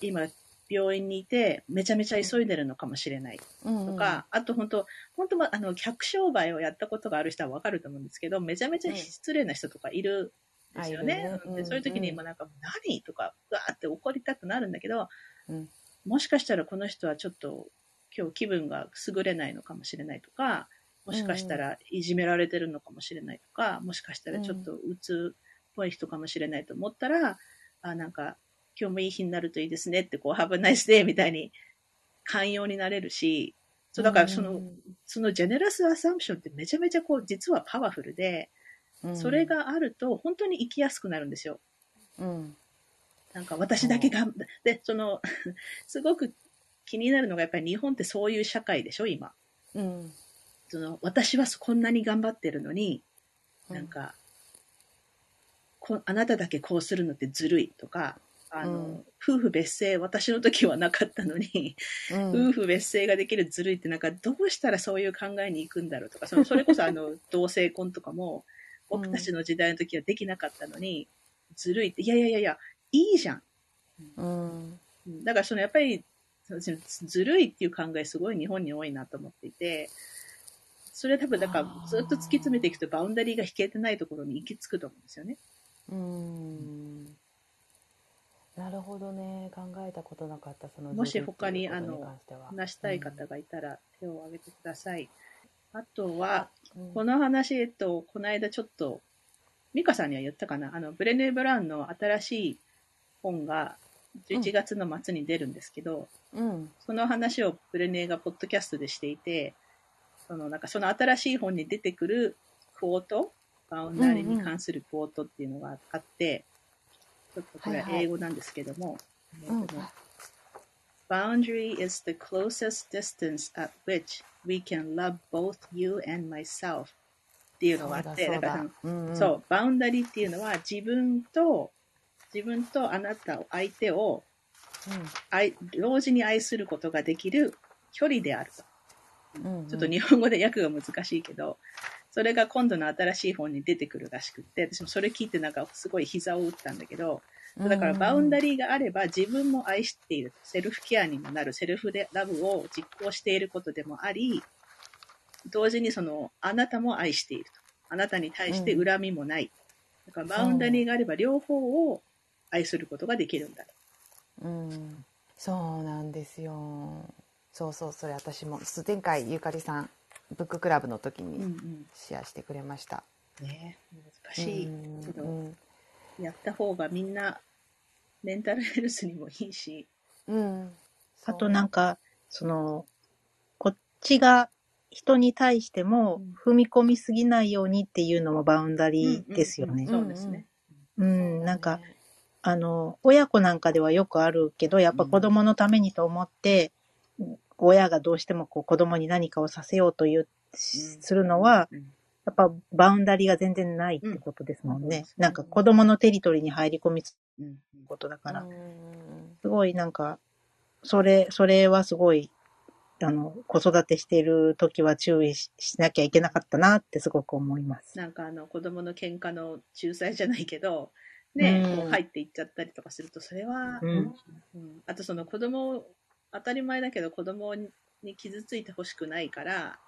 今病院にいてめちゃめちゃ急いでるのかもしれない。とか、うん。うん、あと本当、本当あの、客商売をやったことがある人はわかると思うんですけど、めちゃめちゃ失礼な人とかいるですよね。ねうん、でそういう時にもなんか、何？とか、わーって怒りたくなるんだけど、うん、もしかしたらこの人はちょっと今日気分が優れないのかもしれないとか、もしかしたらいじめられてるのかもしれないとか、もしかしたらちょっとうつっぽい人かもしれないと思ったら、あなんか、今日もいい日になるといいですねって、こう、ハブナイスデーみたいに寛容になれるし、そうだからその、そのジェネラスアサンプションってめちゃめちゃこう、実はパワフルで、それがあると本当に生きやすくなるんですよ。うん、なんか私だけがん。で、その すごく気になるのがやっぱり日本ってそういう社会でしょ、今。うん、その私はこんなに頑張ってるのに、なんか、こあなただけこうするのってずるいとか、あの、うん、夫婦別姓、私の時はなかったのに、うん、夫婦別姓ができるずるいってなんかどうしたらそういう考えに行くんだろうとか、その それこそあの、同性婚とかも、僕たちの時代の時はできなかったのに、ずるいって、いやいやいやいや、いいじゃん。うん、だからそのやっぱり、ずるいっていう考えすごい日本に多いなと思っていて、それは多分だからずっと突き詰めていくとバウンダリーが引けてないところに行き着くと思うんですよね。うん。なるほどね。考えたことなかった、そのもし他にあの話したい方がいたら手を挙げてください。あとは、この話、えっと、この間ちょっと、美香さんには言ったかな、あの、ブレネー・ブラウンの新しい本が11月の末に出るんですけど、うん、その話をブレネーがポッドキャストでしていて、そのなんかその新しい本に出てくるクォート、バウンダーリに関するクォートっていうのがあって、ちょっとこれは英語なんですけども、Boundary is the closest distance at which we can love both you and myself っていうのがあって、だからそう、バウンダリーっていうのは自分と、自分とあなたを、相手を、うん、愛同時に愛することができる距離であると。ちょっと日本語で訳が難しいけど、それが今度の新しい本に出てくるらしくって、私もそれ聞いてなんかすごい膝を打ったんだけど、だからバウンダリーがあれば自分も愛している。セルフケアにもなる。セルフラブを実行していることでもあり、同時にその、あなたも愛していると。あなたに対して恨みもない。だからバウンダリーがあれば両方を愛することができるんだと。うん。そうなんですよ。そうそう、それ私も。前回ゆかりさん、ブッククラブの時にシェアしてくれました。うんうん、ね難しいけど、うん、やった方がみんなメンタルヘルスにもいいし。うん。あとなんか、その、こっちが人に対しても踏み込みすぎないようにっていうのもバウンダリーですよね。そうですね。うん、なんか、あの、親子なんかではよくあるけど、やっぱ子供のためにと思って、うん、親がどうしてもこう子供に何かをさせようという、するのは、やっぱバウンダリーが全然ないってことですもんね。うん、なんか子供のテリトリーに入り込みつことだから、すごいなんか、それ、それはすごい、あの、子育てしている時は注意しなきゃいけなかったなってすごく思います。なんかあの、子供の喧嘩の仲裁じゃないけど、ね、うん、こう入っていっちゃったりとかすると、それは、うん、うん、あとその子供、当たり前だけど子供に傷ついてほしくないから、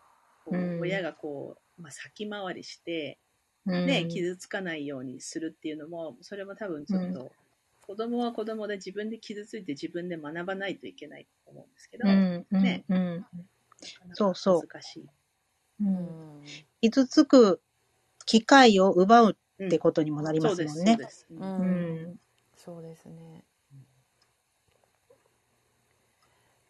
こう親がこう、まあ、先回りして、ね、傷つかないようにするっていうのも、それも多分ちょっと、子供は子供で自分で傷ついて自分で学ばないといけないと思うんですけど、ね、うん、そうそう。難しい。うん、傷つく機会を奪うってことにもなりますもんね。うん、そうですね。そう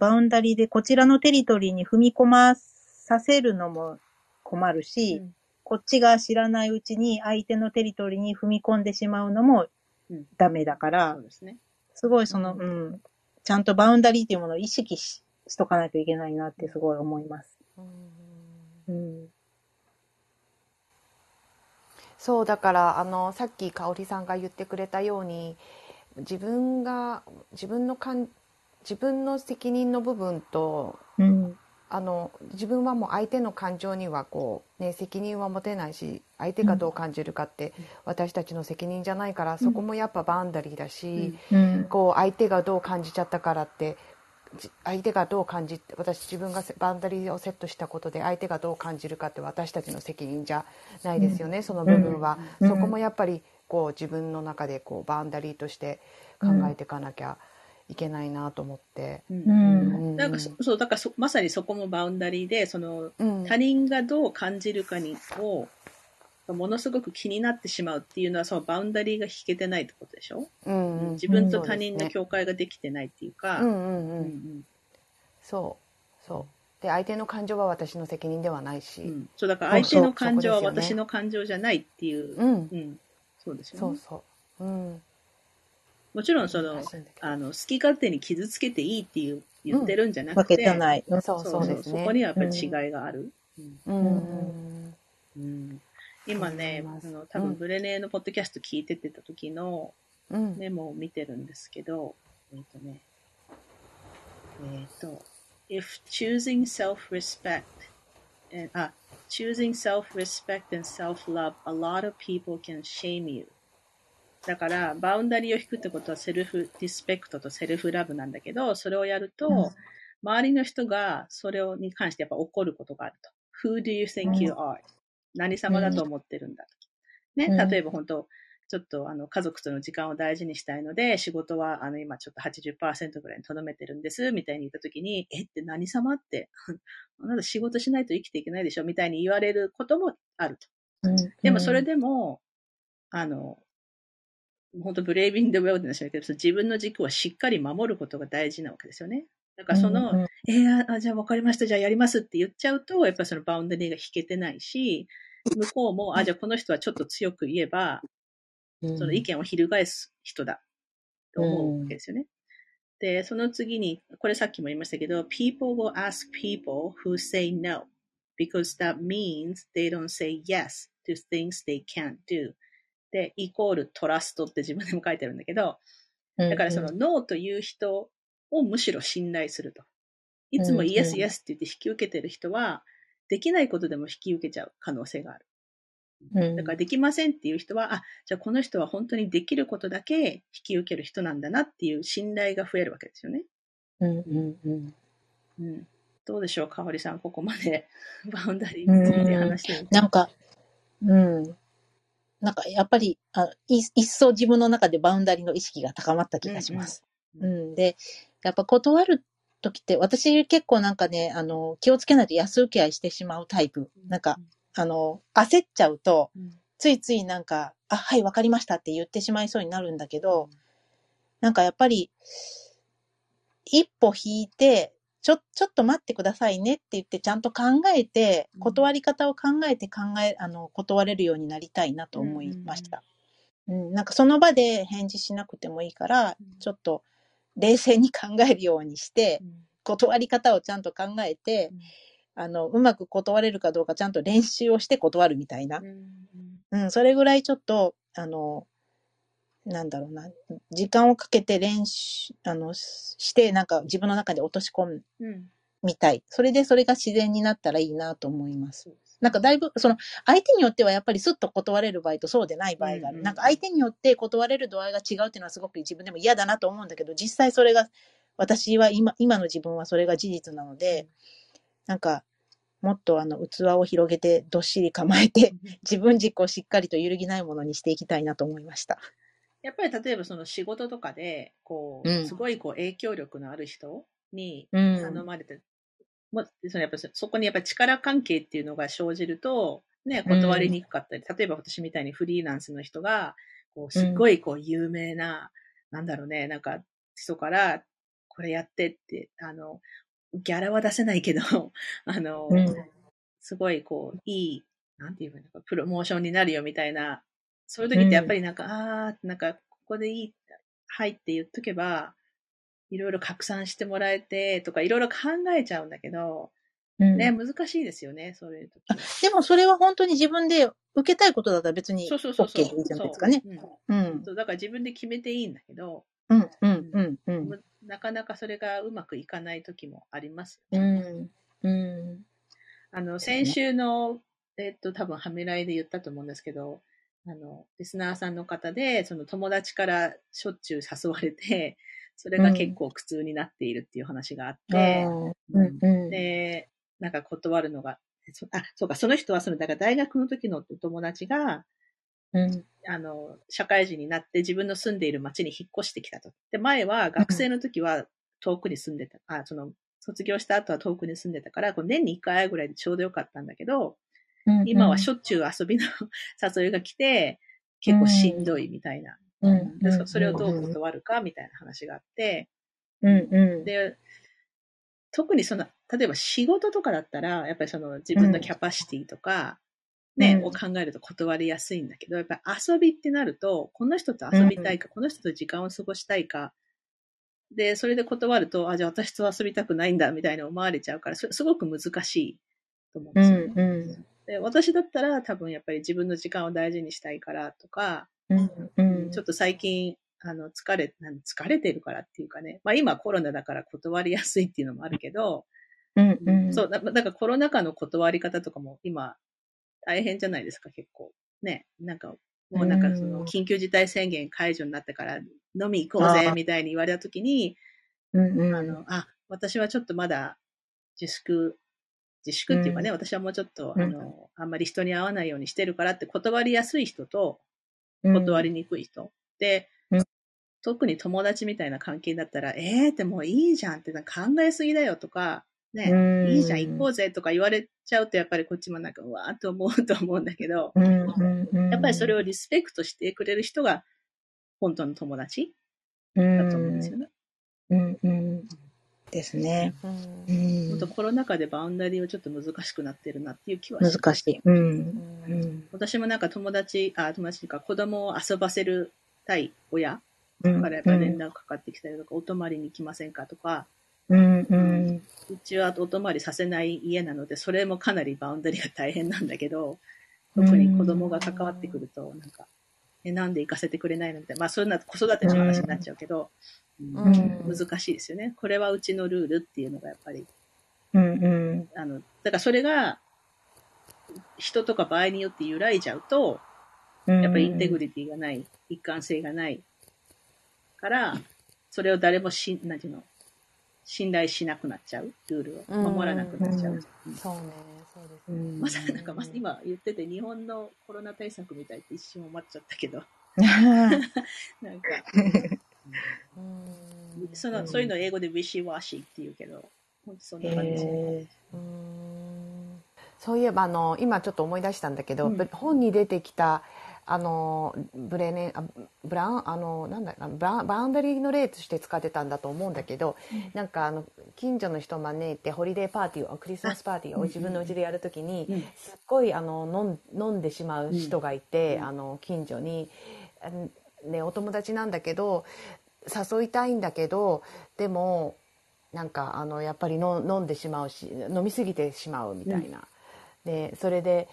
バウンダリーでこちらのテリトリーに踏み込まさせるのも困るし、こっちが知らないうちに相手のテリトリーに踏み込んでしまうのもダメだから、そうですね。すごいその、うん、ちゃんとバウンダリーっていうものを意識ししとかないといけないなってすごい思います。うん、そうだからあのさっき香織さんが言ってくれたように自分が自分のかん自分の責任の部分と、うん、あの自分はもう相手の感情にはこう、ね、責任は持てないし相手がどう感じるかって私たちの責任じゃないから、そこもやっぱバウンダリーだし、こう相手がどう感じちゃったからって相手がどう感じ私自分がバウンダリーをセットしたことで相手がどう感じるかって私たちの責任じゃないですよね、その部分は、そこもやっぱりこう自分の中でこうバウンダリーとして考えていかなきゃ。いけないなと思って。うん。なんかそう、だからまさにそこもバウンダリーで、その、他人がどう感じるかに、を、ものすごく気になってしまうっていうのは、そのバウンダリーが引けてないってことでしょ、うん、うん、自分と他人の境界ができてないっていうか。うんうんうん。そう。そう。で、相手の感情は私の責任ではないし。うん、そう、だから相手の感情は私の感情じゃないっていう。うん。うん。そうですよね。そうそう。うん。もちろんその、あの、好き勝手に傷つけていいっていう言ってるんじゃなくて、うん、ない。そうそうそうそこにはやっぱり違いがある。うん。うん、今ね、あの多分ブレネーのポッドキャスト聞いててた時のメモを見てるんですけど、えっ、とね、えっ、と、if choosing self-respect and, あ、choosing self-respect and self-love, a lot of people can shame you. だから、バウンダリーを引くってことは self-respect と self-love なんだけど、それをやると、うん、周りの人がそれに関してやっぱ怒ることがあると。Who do you think you are?、うん、何様だと思ってるんだと。ね、例えば本当、ちょっとあの家族との時間を大事にしたいので、仕事はあの今ちょっと80%ぐらいに留めてるんです、みたいに言ったときに、えって何様って、あなた仕事しないと生きていけないでしょみたいに言われることもあると。でもそれでも、あの、本当ブレイビング・ウェルデンしだけど、自分の軸をしっかり守ることが大事なわけですよね。だからその、うんうん、えー、あ、じゃあ分かりました、じゃあやりますって言っちゃうと、やっぱりそのバウンダリーが引けてないし、向こうも、あ、じゃあこの人はちょっと強く言えば、その意見を翻す人だと思うわけですよね。うん、で、その次に、これさっきも言いましたけど、people will ask people who say no because that means they don't say yes to things they can't do. で、イコールトラストって自分でも書いてるんだけど、だからそのノーという人をむしろ信頼すると。いつもイエスイエスって言って引き受けてる人は、できないことでも引き受けちゃう可能性がある。だからできませんっていう人は、あ、じゃあこの人は本当にできることだけ引き受ける人なんだなっていう信頼が増えるわけですよね。うんうんうん。うん、どうでしょう、かおりさん、ここまで バウンダリーについて話してみて。なんか、うん。なんかやっぱりあ一層自分の中でバウンダリーの意識が高まった気がします。うん、うん、で、やっぱ断る時って、私結構なんかね、あの、気をつけないと安請け合いしてしまうタイプ。なんか、あの、焦っちゃうと、ついついなんか、あ、はい、わかりましたって言ってしまいそうになるんだけど、なんかやっぱり、一歩引いて、ちょ、ちょっと待ってくださいねって言って、ちゃんと考えて、断り方を考えて考え、あの、断れるようになりたいなと思いました。うん、うん、なんかその場で返事しなくてもいいから、ちょっと冷静に考えるようにして、断り方をちゃんと考えて、あの、うまく断れるかどうかちゃんと練習をして断るみたいな。うん、それぐらいちょっと、あの、なんだろうな、時間をかけて練習、あの、して、なんか自分の中で落とし込む、みたい。それでそれが自然になったらいいなと思います。なんかだいぶ、その、相手によってはやっぱりスッと断れる場合とそうでない場合がある。なんか相手によって断れる度合いが違うっていうのはすごく自分でも嫌だなと思うんだけど、実際それが、私は今、今の自分はそれが事実なので、なんか、もっとあの、器を広げて、どっしり構えて、自分軸をしっかりと揺るぎないものにしていきたいなと思いました。やっぱり例えばその仕事とかで、こう、すごいこう影響力のある人に頼まれて、もそのやっぱそこにやっぱり力関係っていうのが生じると、ね、断りにくかったり、例えば私みたいにフリーランスの人が、こう、すっごいこう有名な、なんだろうね、なんか人から、これやってって、あの、ギャラは出せないけど、あの、すごいこう、いいなんていうか、プロモーションになるよみたいな、そういう時ってやっぱりなんか、うん、ああ、なんか、ここでいい、はいって言っとけば、いろいろ拡散してもらえてとか、いろいろ考えちゃうんだけど、うん、ね、難しいですよね、そういう時。でもそれは本当に自分で受けたいことだったら別に OK でいいじゃないですかね。うん。そう、だから自分で決めていいんだけど、うん、うん、うん、うん。なかなかそれがうまくいかない時もありますよね。うん。うん。あの、先週の、えっと、多分、はめらいで言ったと思うんですけど、あの、リスナーさんの方で、その友達からしょっちゅう誘われて、それが結構苦痛になっているっていう話があって、うんうん、で、なんか断るのが、あ、そうか、その人はその、だから大学の時のお友達が、うん、あの、社会人になって自分の住んでいる町に引っ越してきたと。で、前は学生の時は遠くに住んでた、あ、その、卒業した後は遠くに住んでたから、こう年に1回ぐらいでちょうどよかったんだけど、うんうん、今はしょっちゅう遊びの 誘いが来て、結構しんどいみたいな。うん、でそれをどう断るかみたいな話があって、うん。うん、で、特にその、例えば仕事とかだったら、やっぱりその自分のキャパシティとか、ね、を考えると断りやすいんだけど、やっぱり遊びってなると、この人と遊びたいか、この人と時間を過ごしたいか、で、それで断ると、あ、じゃあ私と遊びたくないんだ、みたいな思われちゃうから、すごく難しいと思うんですよね。うんうん、で私だったら多分やっぱり自分の時間を大事にしたいからとか、うんうん、ちょっと最近、あの、疲れ、疲れてるからっていうかね、まあ今コロナだから断りやすいっていうのもあるけど、うんうん、そう、だだからコロナ禍の断り方とかも今大変じゃないですか、結構。ね、なんか、もうなんかその緊急事態宣言解除になってから飲み行こうぜみたいに言われたときに、うんうん、あの、あ、私はちょっとまだ自粛、自粛っていうかね、うん、私はもうちょっと、あの、あんまり人に会わないようにしてるからって断りやすい人と、断りにくい人。で、特に友達みたいな関係だったら、えーってもういいじゃんって考えすぎだよとか、ね、いいじゃん、行こうぜとか言われちゃうと、やっぱりこっちもなんか、うわーっと思うと思うんだけど、やっぱりそれをリスペクトしてくれる人が、本当の友達？だと思うんですよね。うん。うん、ですね。本当コロナ禍でバウンダリーはちょっと難しくなってるなっていう気は。難しい。うん、私もなんか友達、あ、友達か子供を遊ばせるたい親からやっぱ連絡かかってきたりとか、お泊まりに来ませんかとか、うん。うん、うちはお泊まりさせない家なので、それもかなりバウンダリーが大変なんだけど、特に子供が関わってくると、なんか、え、なんで行かせてくれないの？みたいな、まあ、そういうのは子育ての話になっちゃうけど、うん、難しいですよね。これはうちのルールっていうのがやっぱり、うんうん、あの、だからそれが、人とか場合によって揺らいじゃうと、やっぱりインテグリティがない、一貫性がないから、それを誰もし、なんていうの、信頼しなくなっちゃう、ルールを。守らなくなっちゃう。うん。そうね、そうですね。まさかなんか、今言ってて日本のコロナ対策みたいって一瞬思っちゃったけど。なんか、そのそういうのを英語でウィッシュワーシーって言うけど、本当そんな感じ。えー、そういえばあの今ちょっと思い出したんだけど、うん、本に出てきたあのブレネあブランあのなんだババウンダリーの例として使ってたんだと思うんだけど、うん、なんかあの近所の人を招いてホリデーパーティーをクリスマスパーティーを自分の家でやるときに、うん、すっごいあの飲ん飲んでしまう人がいて、うん、あの近所に、ね、お友達なんだけど誘いたいんだけどでもなんかあのやっぱりの飲んでしまうし飲み過ぎてしまうみたいな。でそれで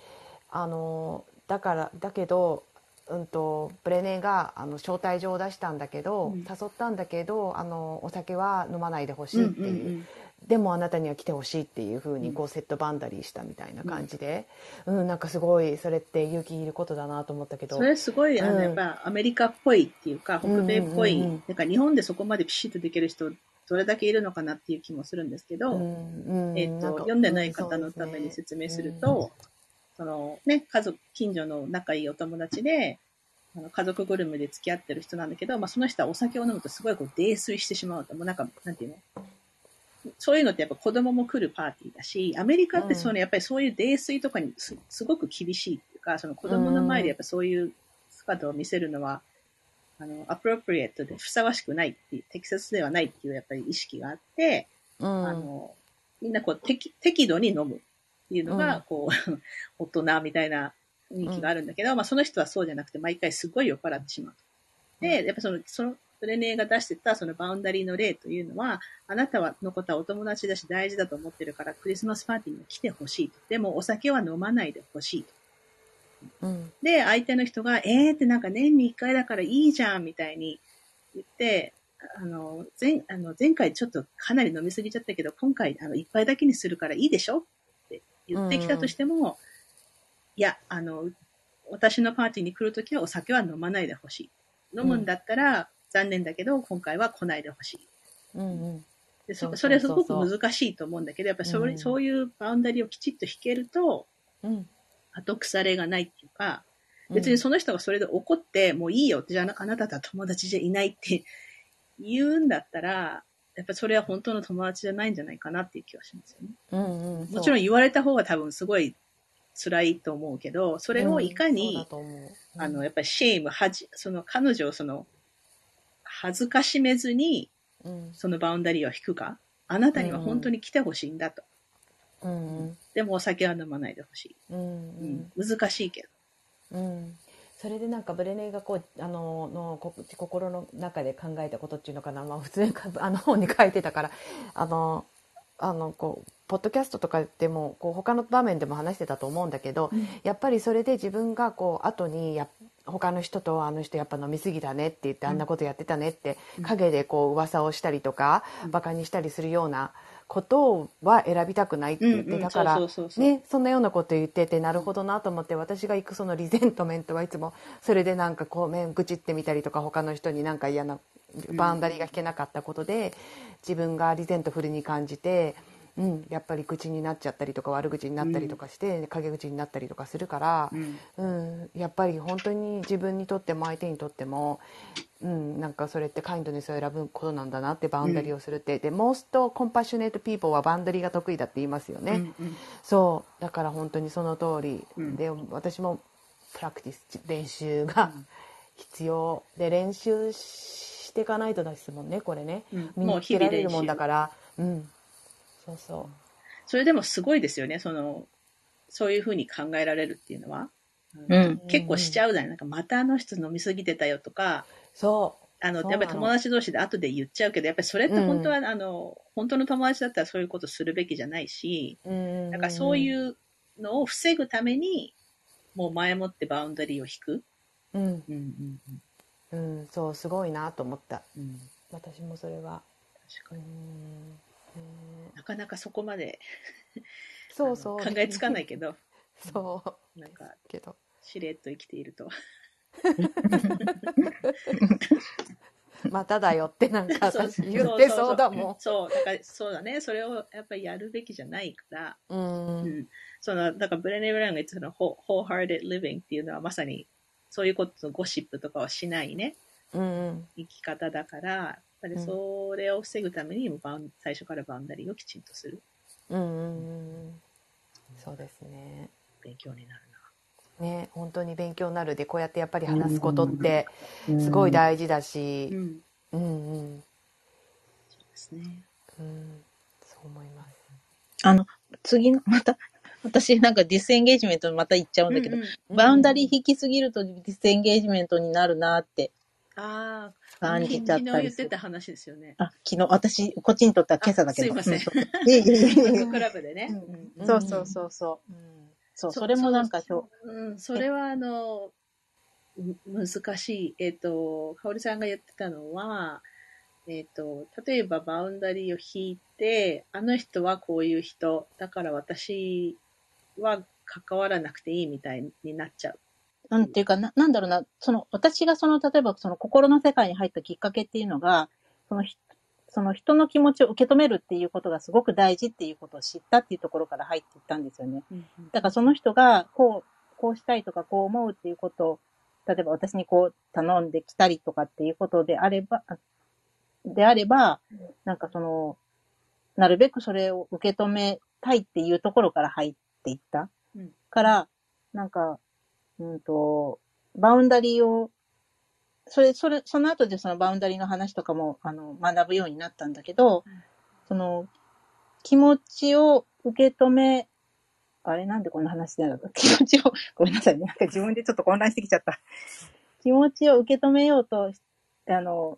あのだからだけど、うんと、ブレネがあの招待状を出したんだけど、うん、誘ったんだけどあのお酒は飲まないでほしいっていう。うんうんうん、でもあなたには来てほしいっていうふうにこうセットバンダリーしたみたいな感じで、うん、うん、なんかすごいそれって勇気いることだなと思ったけど。それすごい、あのやっぱアメリカっぽいっていうか北米っぽい、うん。うんうん、なんか日本でそこまでピシッとできる人どれだけいるのかなっていう気もするんですけど、うんうん、えーと、読んでない方のために説明すると、そのね、家族、近所の仲いいお友達で、あの家族ぐるみで付き合ってる人なんだけど、まあ、その人はお酒を飲むとすごいこう泥酔してしまうと、もうなんか、なんていうの？そういうのってやっぱ子供も来るパーティーだし、アメリカってその、やっぱりそういう泥酔とかにすすごく厳しいっていうか、その子供の前でやっぱそういう姿を見せるのは、あの、アプロプリエットでふさわしくないっていう、適切ではないっていうやっぱり意識があって、うん、あの、みんなこう適適度に飲むいうのが、こう、大人みたいな雰囲気があるんだけど、まあその人はそうじゃなくて、毎回すごい酔っ払ってしまう。で、やっぱその、その、レネが出してたそのバウンダリーの例というのは、あなたはのことはお友達だし大事だと思ってるからクリスマスパーティーに来てほしいと。でもお酒は飲まないでほしいと。うん、で、相手の人が、えーってなんか年に一回だからいいじゃんみたいに言って、あの、前、あの、前回ちょっとかなり飲みすぎちゃったけど、今回、あの、一杯だけにするからいいでしょ言ってきたとしても、うん、いや、あの、私のパーティーに来るときはお酒は飲まないでほしい。飲むんだったら、うん、残念だけど、今回は来ないでほしい。うんうん。でそそれはすごく難しいと思うんだけど、やっぱりそれ、うん、そういうバウンダリーをきちっと引けると、うん、後腐れがないっていうか、別にその人がそれで怒って、もういいよって、じゃああなたとは友達じゃいないって言うんだったら、やっぱそれは本当の友達じゃないんじゃないかなっていう気はしますよね。うんうん、もちろん言われた方が多分すごい辛いと思うけど、それをいかに、うんう。ん、あの、やっぱり shame、はじ、その彼女をその、恥ずかしめずに、そのバウンダリーを引くか、あなたには本当に来てほしいんだと。うんうん、でもお酒は飲まないでほしい、うん、うん、難しいけど。うんそれでなんかブレネがこうあのの心の中で考えたことっていうのかな、まあ、普通にあの本に書いてたから。あのあのこうポッドキャストとかでもこう他の場面でも話してたと思うんだけど、うん、やっぱりそれで自分がこう後にや他の人とあの人やっぱ飲み過ぎだねって言って、あんなことやってたねって陰でこう噂をしたりとか、うん、バカにしたりするようなことは選びたくないって言って、だからねそんなようなこと言っててなるほどなと思って私が行くその resentment はいつもそれでなんかこう面愚痴ってみたりとか他の人になんか嫌なバウンダリーが引けなかったことで自分が resentful に感じて。うん、やっぱり愚痴になっちゃったりとか悪口になったりとかして、陰口になったりとかするから、うん、やっぱり本当に自分にとっても相手にとっても、うん、なんかそれってカインドネスを選ぶことなんだなってバウンダリーをするって、うん、で most compassionate people はバウンダリーが得意だって言いますよね、うんうん、そう。だから本当にその通り、うん、で私もプラクティス練習が必要で練習していかないとですもんねこれね、うん、身につけられるもんだから、うん、そうそう。それでもすごいですよね、その、そういうふうに考えられるっていうのは。うん、結構しちゃうじゃないなんか、またあの人飲みすぎてたよとか、そう。あの、やっぱり友達同士で後で言っちゃうけど、やっぱりそれって本当は、うん、あの、本当の友達だったらそういうことするべきじゃないし、うん、なんかそういうのを防ぐために、もう前もってバウンダリーを引く。うん。うん、うん、うん。そう、すごいなと思った。うん、私もそれは。確かに。なかなかそこまで そうそう。考えつかないけど。そう。なんかけど。しれっと生きていると。まただよってなんか私言ってそうだもん。そうだからそうだね。それをやっぱりやるべきじゃないから。うん、うん、そのだからブレネ・ブラウンが言ってたの wholehearted living っていうのはまさにそういうことのゴシップとかはしないね、うん、生き方だからぱりそれを防ぐためにバウン、最初からバウンダリーをきちんとする。うんうんうん。そうですね。勉強になるな。ね、本当に勉強になるで、こうやってやっぱり話すことってすごい大事だし、うん、うん、うん。そうですね。うん、そう思います。あの、次の、また、私なんか disengagement また言っちゃうんだけど、うんうん、バウンダリー引きすぎると disengagement になるなってああ、感じちゃったり昨日言ってた話ですよね。あ、昨日、私、こっちにとっては今朝だけど。すいません。いえいえいえ。クラブでね。そうそうそうそう。そう、それもなんかそう。うん、それはあの、難しい。えっ、と、かおりさんが言ってたのは、えっ、と、例えばバウンダリーを引いて、あの人はこういう人、だから私は関わらなくていいみたいになっちゃう。なんていうかな、なんだろうな、その、私がその、例えばその心の世界に入ったきっかけっていうのが、その、その人の気持ちを受け止めるっていうことがすごく大事っていうことを知ったっていうところから入っていったんですよね。だからその人が、こう、こうしたいとか、こう思うっていうことを、例えば私にこう頼んできたりとかっていうことであれば、であれば、なんかその、なるべくそれを受け止めたいっていうところから入っていった。うん、から、なんか、うんと、バウンダリーを、それ、それ、その後でそのバウンダリーの話とかも、あの、学ぶようになったんだけど、うん、その、気持ちを受け止めあれなんでこんな話なの 気持ちを、ごめんなさいね。なんか自分でちょっと混乱してきちゃった。気持ちを受け止めようと、あの、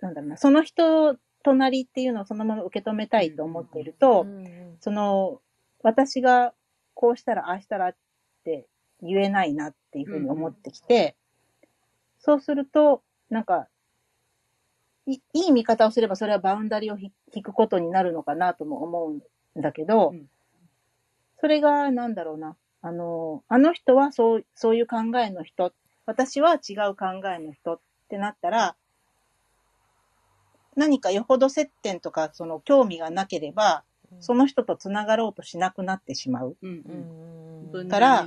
なんだろうな、その人隣っていうのをそのまま受け止めたいと思っていると、うんうん、その、私がこうしたら、ああしたらって言えないなっていうふうに思ってきて、うん、そうすると、なんかい、いい見方をすればそれはバウンダリを引くことになるのかなとも思うんだけど、うん、それがなんだろうな。あの、あの人はそう、そういう考えの人、私は違う考えの人ってなったら、何かよほど接点とか、その興味がなければ、その人と繋がろうとしなくなってしまう。うんうん、から、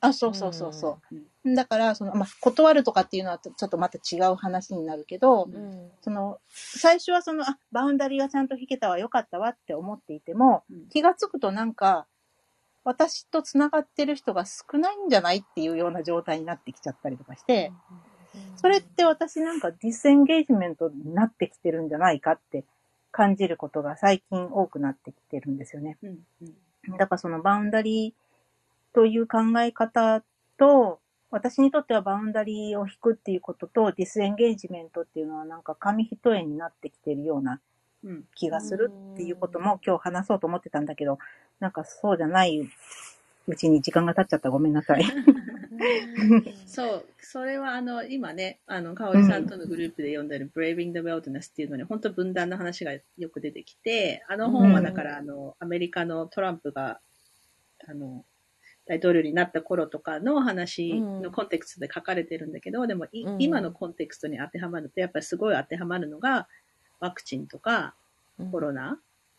あ、そうそうそうそう。だから、その、まあ、断るとかっていうのはちょっとまた違う話になるけど、うん、その、最初はその、あ、バウンダリーがちゃんと引けたわ、よかったわって思っていても、うん、気がつくとなんか、私と繋がってる人が少ないんじゃないっていうような状態になってきちゃったりとかして、それって私なんかディスエンゲージメントになってきてるんじゃないかって感じることが最近多くなってきてるんですよね。うんうん、だからそのバウンダリーという考え方と、私にとってはバウンダリーを引くっていうことと disengagement っていうのはなんか紙一重になってきてるような気がするっていうことも今日話そうと思ってたんだけど、なんかそうじゃないうちに時間が経っちゃった。ごめんなさい。そう、それはあの、今ね、あの、かおりさんとのグループで読んでる、Braving the Wilderness っていうのに、本当分断の話がよく出てきて、あの本はだから、あの、アメリカのトランプが、あの、大統領になった頃とかの話のコンテクストで書かれてるんだけど、でも、今のコンテクストに当てはまると、やっぱりすごい当てはまるのが、ワクチンとか、コロナ、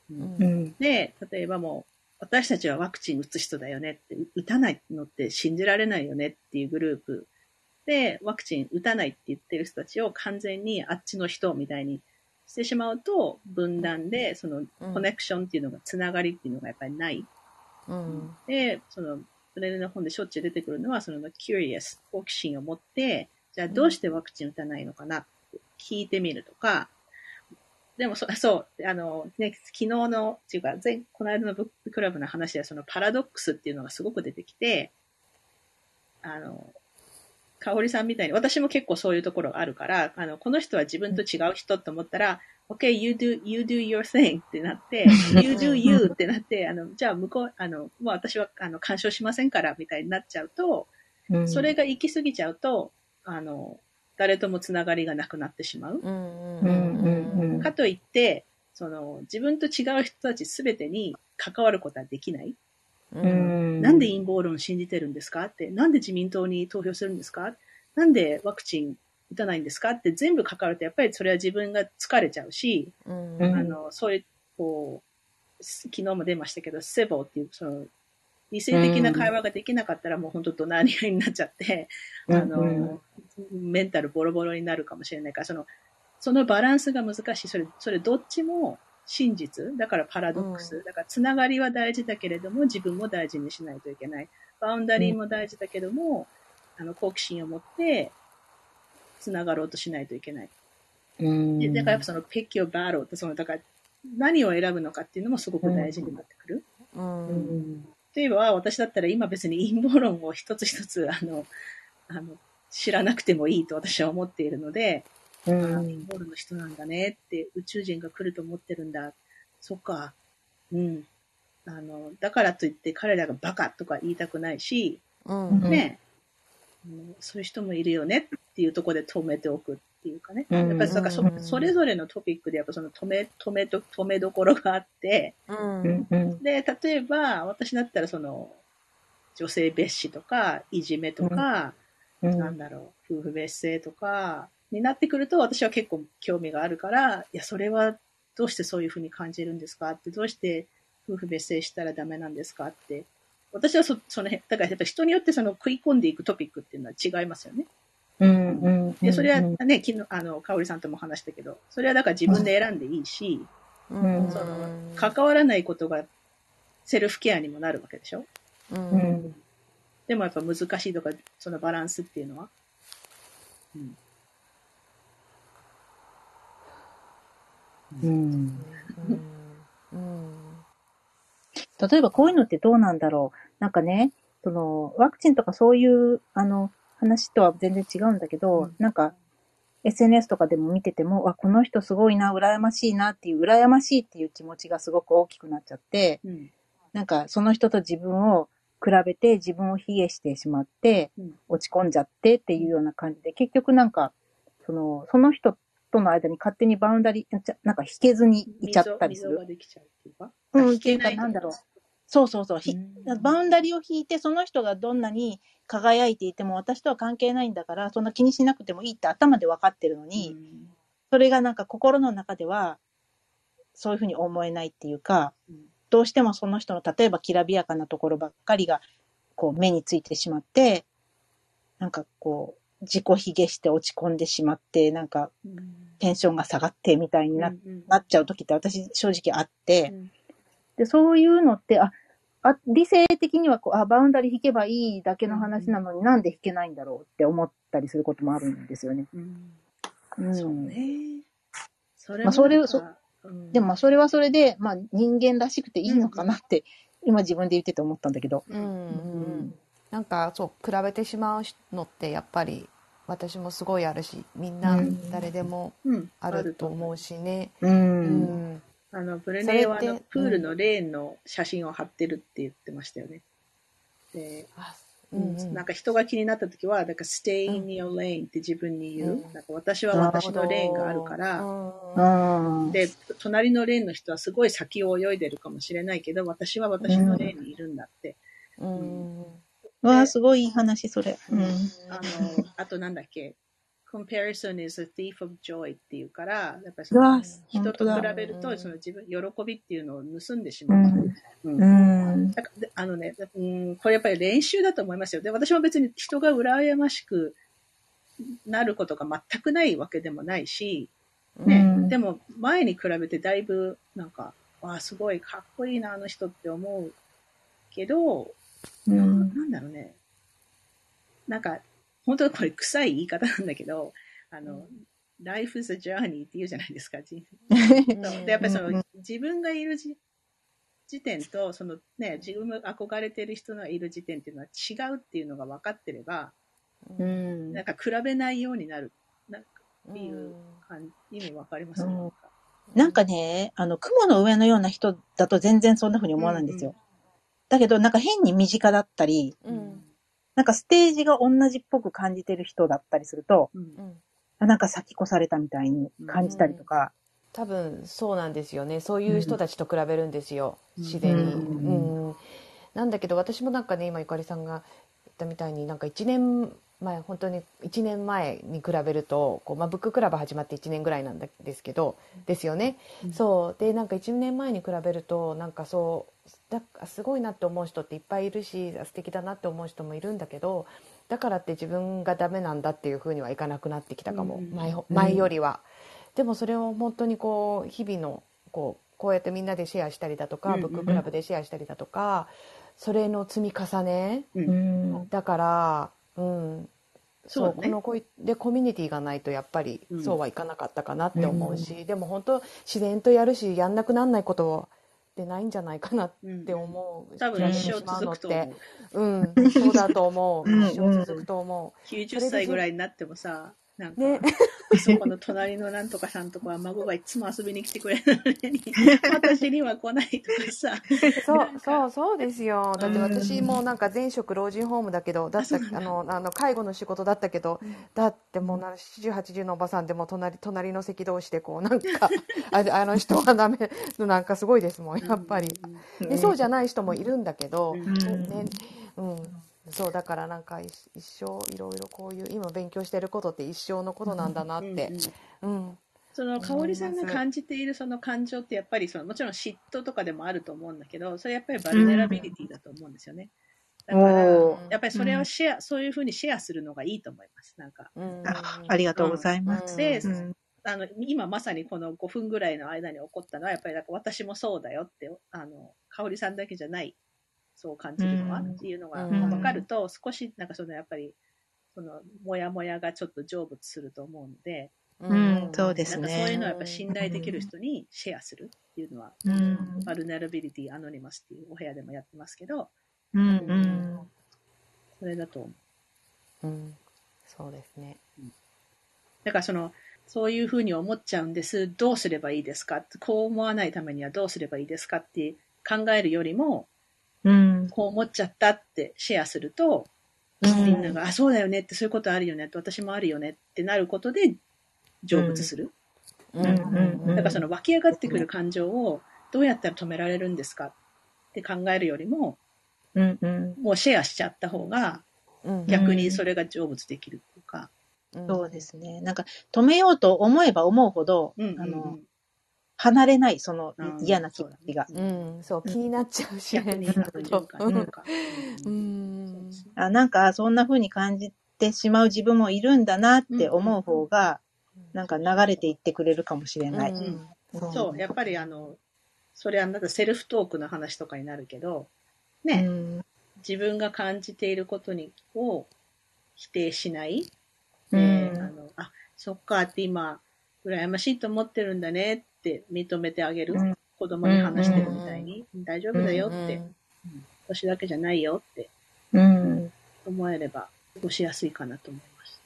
うん、で、例えばもう、私たちはワクチン打つ人だよねって、打たないのって信じられないよねっていうグループで、ワクチン打たないって言ってる人たちを完全にあっちの人みたいにしてしまうと、分断で、そのコネクションっていうのが、つながりっていうのがやっぱりない。うん、で、その、プレネの本でしょっちゅう出てくるのは、その、curious、好奇心を持って、じゃあどうしてワクチン打たないのかなって聞いてみるとか、でもそ、そう、あの、ね、昨日の、っていうか、前、この間のブッククラブの話では、そのパラドックスっていうのがすごく出てきて、あの、かおりさんみたいに、私も結構そういうところがあるから、あの、この人は自分と違う人と思ったら、OK, you do, you do your thing ってなって、you do you ってなって、あの、じゃあ向こう、あの、もう私は、あの、干渉しませんから、みたいになっちゃうと、それが行き過ぎちゃうと、あの、誰ともつながりがなくなってしまう。かといって、その自分と違う人たちすべてに関わることはできない。うん。なんで陰謀論を信じてるんですか？って、なんで自民党に投票するんですか？なんでワクチン打たないんですか？って全部関わると、やっぱりそれは自分が疲れちゃうし、うん、あの、そういう、こう、昨日も出ましたけど、セボっていう、その、理性的な会話ができなかったらもう本当怒鳴り合いになっちゃって、あの、メンタルボロボロになるかもしれないから、その、そのバランスが難しい。それ、それどっちも真実。だからパラドックス。だからつながりは大事だけれども、自分も大事にしないといけない。バウンダリーも大事だけども、あの、好奇心を持って、つながろうとしないといけない。でだからやっぱその、ピッキ your battle って、その、だから、何を選ぶのかっていうのもすごく大事になってくる。うん、うん例えば、私だったら今別に陰謀論を一つ一つ、あの、あの、知らなくてもいいと私は思っているので、うん、陰謀論の人なんだねって、宇宙人が来ると思ってるんだ。そっか。うん。あの、だからといって彼らがバカとか言いたくないし、うん、ね、うん、そういう人もいるよねっていうところで止めておくっていうかね。やっぱりそそそれぞれのトピックでやっぱその止め、止めと、止めどころがあって、うん、で、例えば私だったらその、女性蔑視とか、いじめとか、うん、なんだろう、夫婦別姓とか、になってくると私は結構興味があるから、いや、それはどうしてそういうふうに感じるんですかって、どうして夫婦別姓したらダメなんですかって、私はそその辺、だからやっぱ人によってその食い込んでいくトピックっていうのは違いますよね。うんうん、で、それはね、昨日、あの、かおりさんとも話したけど、それはだから自分で選んでいいし、うん、その、関わらないことがセルフケアにもなるわけでしょ？うん。でもやっぱ難しいとか、そのバランスっていうのは？うん。うん。うん。例えばこういうのってどうなんだろう？なんかね、その、ワクチンとかそういう、あの、話とは全然違うんだけど、うん、なんか、SNS とかでも見てても、わ、この人すごいな、羨ましいなっていう、羨ましいっていう気持ちがすごく大きくなっちゃって、うん、なんかその人と自分を比べて自分を卑下してしまって、落ち込んじゃってっていうような感じで、結局なんか、その、その人との間に勝手にバウンダリー、なんか引けずにいちゃったりする。うん、っていうか、なんだろう。そうそうそう。うバウンダリーを引いて、その人がどんなに輝いていても、私とは関係ないんだから、そんな気にしなくてもいいって頭で分かってるのに、それがなんか心の中では、そういうふうに思えないっていうか、どうしてもその人の、例えばきらびやかなところばっかりが、こう目についてしまって、なんかこう、自己卑下して落ち込んでしまって、なんか、テンションが下がってみたいにな,、なっちゃう時って私正直あって、で、そういうのって、あ、あ理性的にはこうあバウンダリー引けばいいだけの話なのに、なんで引けないんだろうって思ったりすることもあるんですよね。うん。そうね。それまあ、それそ、うん、でもまあ、それはそれで、まあ、人間らしくていいのかなって、今自分で言ってて思ったんだけど。うん、うん、なんか、そう、比べてしまうのってやっぱり、私もすごいあるし、みんな誰でもあると思うしね。うん。うんあの、ブレネーはあのプールのレーンの写真を貼ってるって言ってましたよね。で、うんうん、なんか人が気になった時は、なんか stay in your lane って自分に言う。うん、なんか私は私のレーンがあるから、で、隣のレーンの人はすごい先を泳いでるかもしれないけど、私は私のレーンにいるんだって。うん。わあ、すごいいい話、それ。うん。あの、あとなんだっけ、comparison is a thief of joy っていうから、やっぱりその人と比べると、その自分、喜びっていうのを盗んでしまう。うん。うん、あのね、うん、これやっぱり練習だと思いますよ。で、私も別に人が羨ましくなることが全くないわけでもないし、ね、うん、でも前に比べてだいぶなんか、わあ、すごいかっこいいな、あの人って思うけど、うん、なんだろうね。なんか、本当はこれ臭い言い方なんだけど、あの、life is a journey って言うじゃないですか、人生。で、やっぱりその、自分がいる時点と、そのね、自分が憧れてる人がいる時点っていうのは違うっていうのが分かってれば、うん、なんか比べないようになる、なんかっていう感じ、意味分かりますね、うん、なんか。ね、あの、雲の上のような人だと全然そんな風に思わないんですよ。うんうん、だけど、なんか変に身近だったり、うんなんかステージが同じっぽく感じてる人だったりすると、うん、なんか先越されたみたいに感じたりとか、うん、多分そうなんですよね。そういう人たちと比べるんですよ、自然に、うん。なんだけど私もなんかね今ゆかりさんが言ったみたいになんか1年前本当に1年前に比べるとこう、まあ、ブッククラブ始まって1年ぐらいなんですけどですよね、うん、そう。でなんか1年前に比べるとなんかそうだすごいなって思う人っていっぱいいるし素敵だなって思う人もいるんだけどだからって自分がダメなんだっていうふうにはいかなくなってきたかも、うん、前前よりは。でもそれを本当にこう日々のこうこうやってみんなでシェアしたりだとか、ブッククラブでシェアしたりだとかそれの積み重ね、うん、だから、うん、そう、ね、このこでコミュニティがないとやっぱりそうはいかなかったかなって思うし、うん、でも本当自然とやるしやんなくなんないことをってないんじゃないかなって思う、うん、多分一生続くと思う。うん。そうだと思う。一生続くと思う。90歳ぐらいになってもさなんか、ね、そこの隣のなんとかさんとかは孫がいつも遊びに来てくれるのに、私には来ないとかさ。そう、そう、そうですよ。だって私もなんか前職老人ホームだけど、だった、あの、あの、介護の仕事だったけど、だってもう70、80のおばさんでも隣、隣の席同士でこう、なんか、ああの人はダメ、なんかすごいですもん、やっぱり。でそうじゃない人もいるんだけど、ね、うん。そうだからなんか一生いろいろこういう今勉強してることって一生のことなんだなって、うん、うん、その香織さんが感じているその感情ってやっぱりそのもちろん嫉妬とかでもあると思うんだけどそれやっぱりバルネラビリティだと思うんですよね。だから、やっぱりそれをシェア、うん、そういうふうにシェアするのがいいと思います。なんか。うん、あありがとうございます。で、あの、今まさにこの5分ぐらいの間に起こったのは、やっぱりなんか私もそうだよって、あの、香織さんだけじゃないそう感じるのは、っていうのが分かると、少しなんかそのやっぱりそのモヤモヤがちょっと成仏すると思うので、うん、そうですね。そういうのはやっぱ信頼できる人にシェアするっていうのは、うん、バルネラビリティアノニマスっていうお部屋でもやってますけど、うん、うん、それだと思う。うん、そうですね。だからその、そういうふうに思っちゃうんです。どうすればいいですか？こう思わないためにはどうすればいいですか？って考えるよりも、うん、こう思っちゃったってシェアすると、うん、みんなが、あ、そうだよねって、そういうことあるよねって、私もあるよねってなることで成仏する。うん。だからその湧き上がってくる感情をどうやったら止められるんですかって考えるよりも、うん。うん、もうシェアしちゃった方が、逆にそれが成仏できるというか、そうですね。なんか、止めようと思えば思うほど、うんうんうん、あの、離れない、その嫌な気持ちが。うん、そう、気になっちゃうし、逆にあなんか、そんな風に感じてしまう自分もいるんだなって思う方が、なんか流れていってくれるかもしれない。そう、やっぱりあの、それはなんかセルフトークの話とかになるけど、ね、自分が感じていることにを否定しない。うん、あのあ、そっかって今、羨ましいと思ってるんだねって認めてあげる。うん、子供に話してるみたいに、うん、大丈夫だよって、うん、私だけじゃないよって思えれば過ごしやすいかなと思います。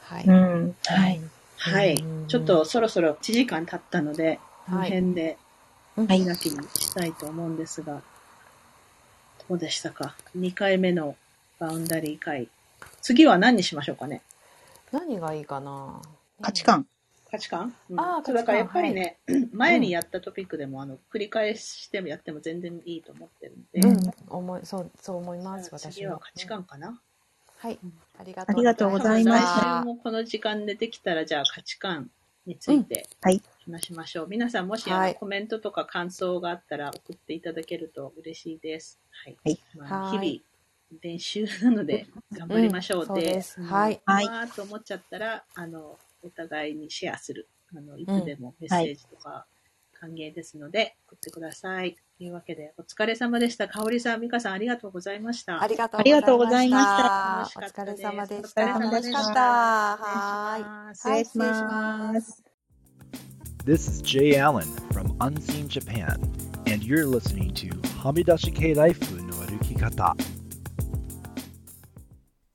はい。はい。はい。ちょっとそろそろ1時間経ったので、この辺で、開きにしたいと思うんですが、どうでしたか ?2 回目のバウンダリー会。次は何にしましょうかね？何がいいかな？価値観。価値観、うん、ああ、そうだからやっぱりね、はい、前にやったトピックでも、あの、繰り返してもやっても全然いいと思ってるんで。うん、思い、そう、そう思います、私次は価値観かな。はい。ありがとうございます。来週もこの時間でできたら、じゃあ価値観について話しましょう。うんはい、皆さんもし、あのコメントとか感想があったら送っていただけると嬉しいです。はい。はいまあ、日々練習なので頑張りましょう。うん、で、はい。はい。わーと思っちゃったら、あの、お互いにシェアする。あの、いつでもメッセージとか歓迎ですので、送ってください。というわけで、お疲れ様でした。かおりさん、みかさん、ありがとうございました。ありがとうございました。お疲れ様でした。楽しかった。はい。失礼します。This is Jay Allen from Unseen Japan, and you're listening to はみ出し系ライフの歩き方。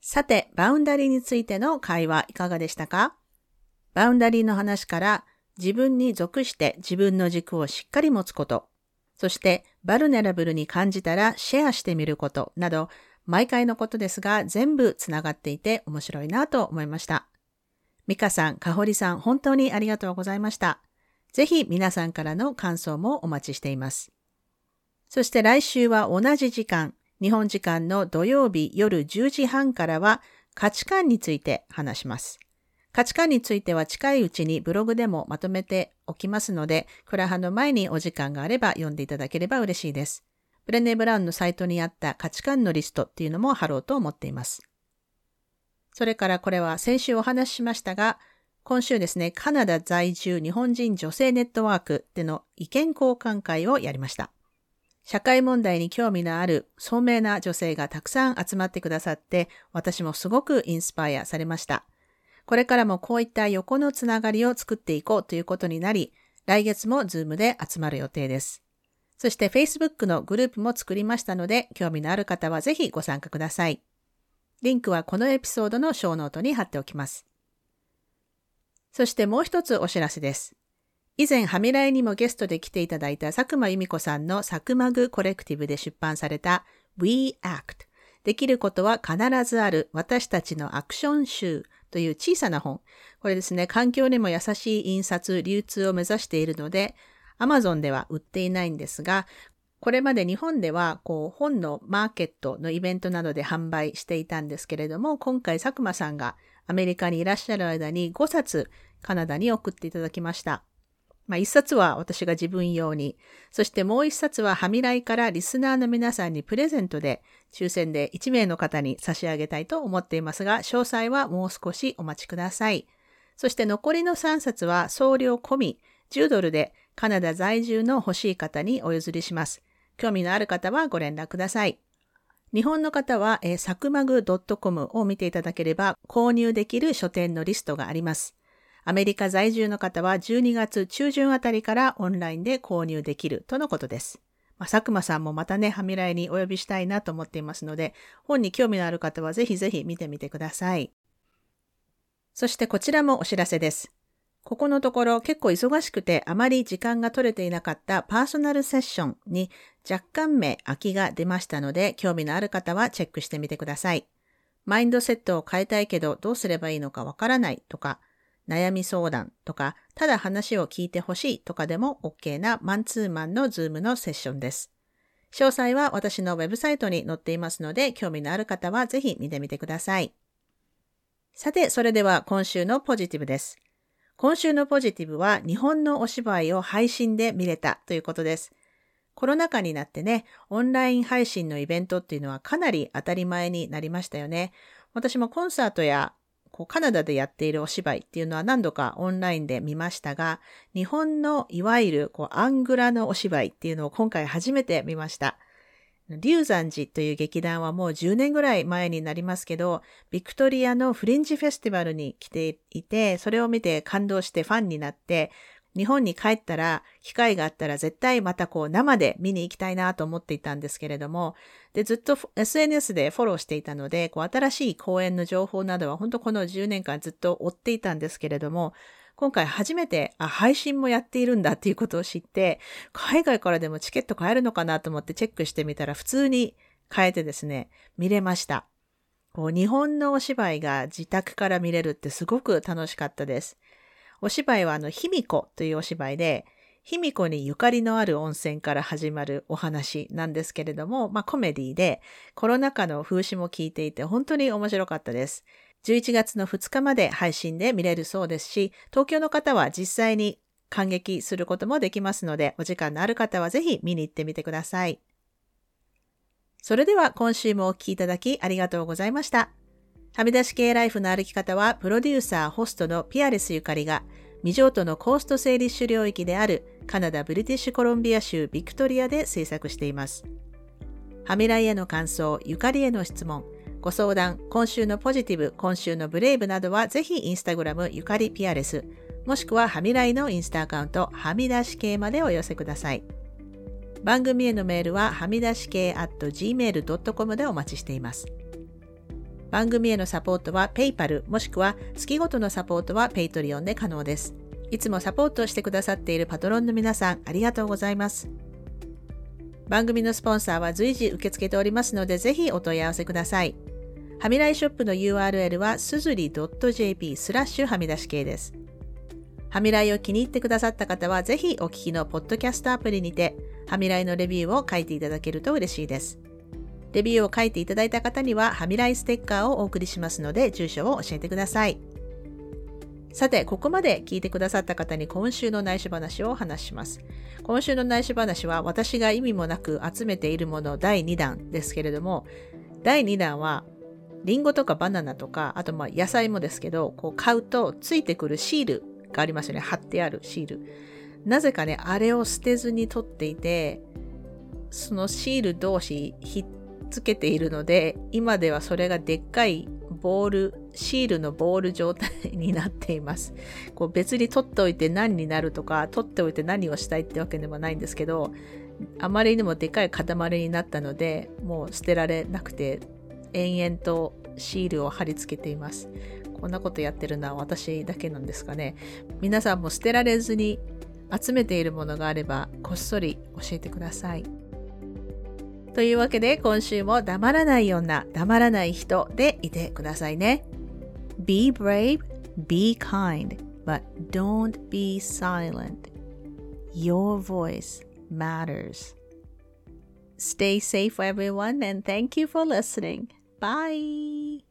さて、バウンダリーについての会話いかがでしたか？バウンダリーの話から自分に属して自分の軸をしっかり持つこと、そしてバルネラブルに感じたらシェアしてみることなど、毎回のことですが全部つながっていて面白いなと思いました。ミカさん、カホリさん、本当にありがとうございました。ぜひ皆さんからの感想もお待ちしています。そして来週は同じ時間、日本時間の土曜日夜10時半からは価値観について話します。価値観については近いうちにブログでもまとめておきますので、クラハの前にお時間があれば読んでいただければ嬉しいです。ブレネ・ブラウンのサイトにあった価値観のリストっていうのも貼ろうと思っています。それからこれは先週お話ししましたが、今週ですね、カナダ在住日本人女性ネットワークでの意見交換会をやりました。社会問題に興味のある聡明な女性がたくさん集まってくださって、私もすごくインスパイアされました。これからもこういった横のつながりを作っていこうということになり、来月もズームで集まる予定です。そして Facebook のグループも作りましたので、興味のある方はぜひご参加ください。リンクはこのエピソードのショーノートに貼っておきます。そしてもう一つお知らせです。以前、ハミライにもゲストで来ていただいた佐久間由美子さんのサクマグコレクティブで出版された We Act できることは必ずある私たちのアクション集という小さな本。これですね、環境にも優しい印刷、流通を目指しているので、Amazon では売っていないんですが、これまで日本ではこう本のマーケットのイベントなどで販売していたんですけれども、今回佐久間さんがアメリカにいらっしゃる間に5冊カナダに送っていただきました。まあ、一冊は私が自分用に、そしてもう一冊はハミライからリスナーの皆さんにプレゼントで、抽選で1名の方に差し上げたいと思っていますが、詳細はもう少しお待ちください。そして残りの3冊は送料込み10ドルでカナダ在住の欲しい方にお譲りします。興味のある方はご連絡ください。日本の方は、サクマグ .com を見ていただければ購入できる書店のリストがあります。アメリカ在住の方は12月中旬あたりからオンラインで購入できるとのことです。まあ、佐久間さんもまたね、ハミライにお呼びしたいなと思っていますので、本に興味のある方はぜひぜひ見てみてください。そしてこちらもお知らせです。ここのところ結構忙しくてあまり時間が取れていなかったパーソナルセッションに若干名空きが出ましたので、興味のある方はチェックしてみてください。マインドセットを変えたいけどどうすればいいのかわからないとか、悩み相談とか、ただ話を聞いてほしいとかでも OK なマンツーマンのズームのセッションです。詳細は私のウェブサイトに載っていますので、興味のある方はぜひ見てみてください。さて、それでは今週のポジティブです。今週のポジティブは日本のお芝居を配信で見れたということです。コロナ禍になってね、オンライン配信のイベントっていうのはかなり当たり前になりましたよね。私もコンサートやこうカナダでやっているお芝居っていうのは何度かオンラインで見ましたが、日本のいわゆるこうアングラのお芝居っていうのを今回初めて見ました。龍山寺という劇団はもう10年ぐらい前になりますけど、ビクトリアのフリンジフェスティバルに来ていて、それを見て感動してファンになって、日本に帰ったら、機会があったら絶対またこう生で見に行きたいなと思っていたんですけれども、で、ずっと SNS でフォローしていたので、こう新しい公演の情報などは本当この10年間ずっと追っていたんですけれども、今回初めて、あ、配信もやっているんだっていうことを知って、海外からでもチケット買えるのかなと思ってチェックしてみたら普通に買えてですね、見れました。こう日本のお芝居が自宅から見れるってすごく楽しかったです。お芝居はあの、卑弥呼というお芝居で、卑弥呼にゆかりのある温泉から始まるお話なんですけれども、まあコメディで、コロナ禍の風刺も聞いていて本当に面白かったです。11月の2日まで配信で見れるそうですし、東京の方は実際に感激することもできますので、お時間のある方はぜひ見に行ってみてください。それでは今週もお聴きいただきありがとうございました。はみ出し系ライフの歩き方は、プロデューサー、ホストのピアレスゆかりが、未譲渡のコースト整理主領域であるカナダ・ブリティッシュコロンビア州ビクトリアで制作しています。はみらいへの感想、ゆかりへの質問、ご相談、今週のポジティブ、今週のブレイブなどはぜひインスタグラムゆかりピアレス、もしくははみらいのインスタアカウント、はみ出し系までお寄せください。番組へのメールははみ出し系 at gmail.com でお待ちしています。番組へのサポートは PayPal もしくは月ごとのサポートは Patreon で可能です。いつもサポートしてくださっているパトロンの皆さんありがとうございます。番組のスポンサーは随時受け付けておりますのでぜひお問い合わせください。はみらいショップの URL はすずり .jp スラッシュはみ出し系です。はみらいを気に入ってくださった方はぜひお聞きのポッドキャストアプリにてはみらいのレビューを書いていただけると嬉しいです。レビューを書いていただいた方には、ハミライステッカーをお送りしますので、住所を教えてください。さて、ここまで聞いてくださった方に今週の内緒話をお話します。今週の内緒話は私が意味もなく集めているもの第2弾ですけれども、第2弾はリンゴとかバナナとか、あとまあ野菜もですけど、こう買うとついてくるシールがありますよね。貼ってあるシール。なぜかね、あれを捨てずに取っていて、そのシール同士ひっつけているので、今ではそれがでっかいボール、シールのボール状態になっています。こう別に取っておいて何になるとか、取っておいて何をしたいってわけでもないんですけど、あまりにもでかい塊になったので、もう捨てられなくて、延々とシールを貼り付けています。こんなことやってるのは私だけなんですかね。皆さんも捨てられずに集めているものがあれば、こっそり教えてください。というわけで今週も黙らない女、黙らない人でいてくださいね。Be brave, be kind, but don't be silent. Your voice matters. Stay safe, everyone, and thank you for listening. Bye.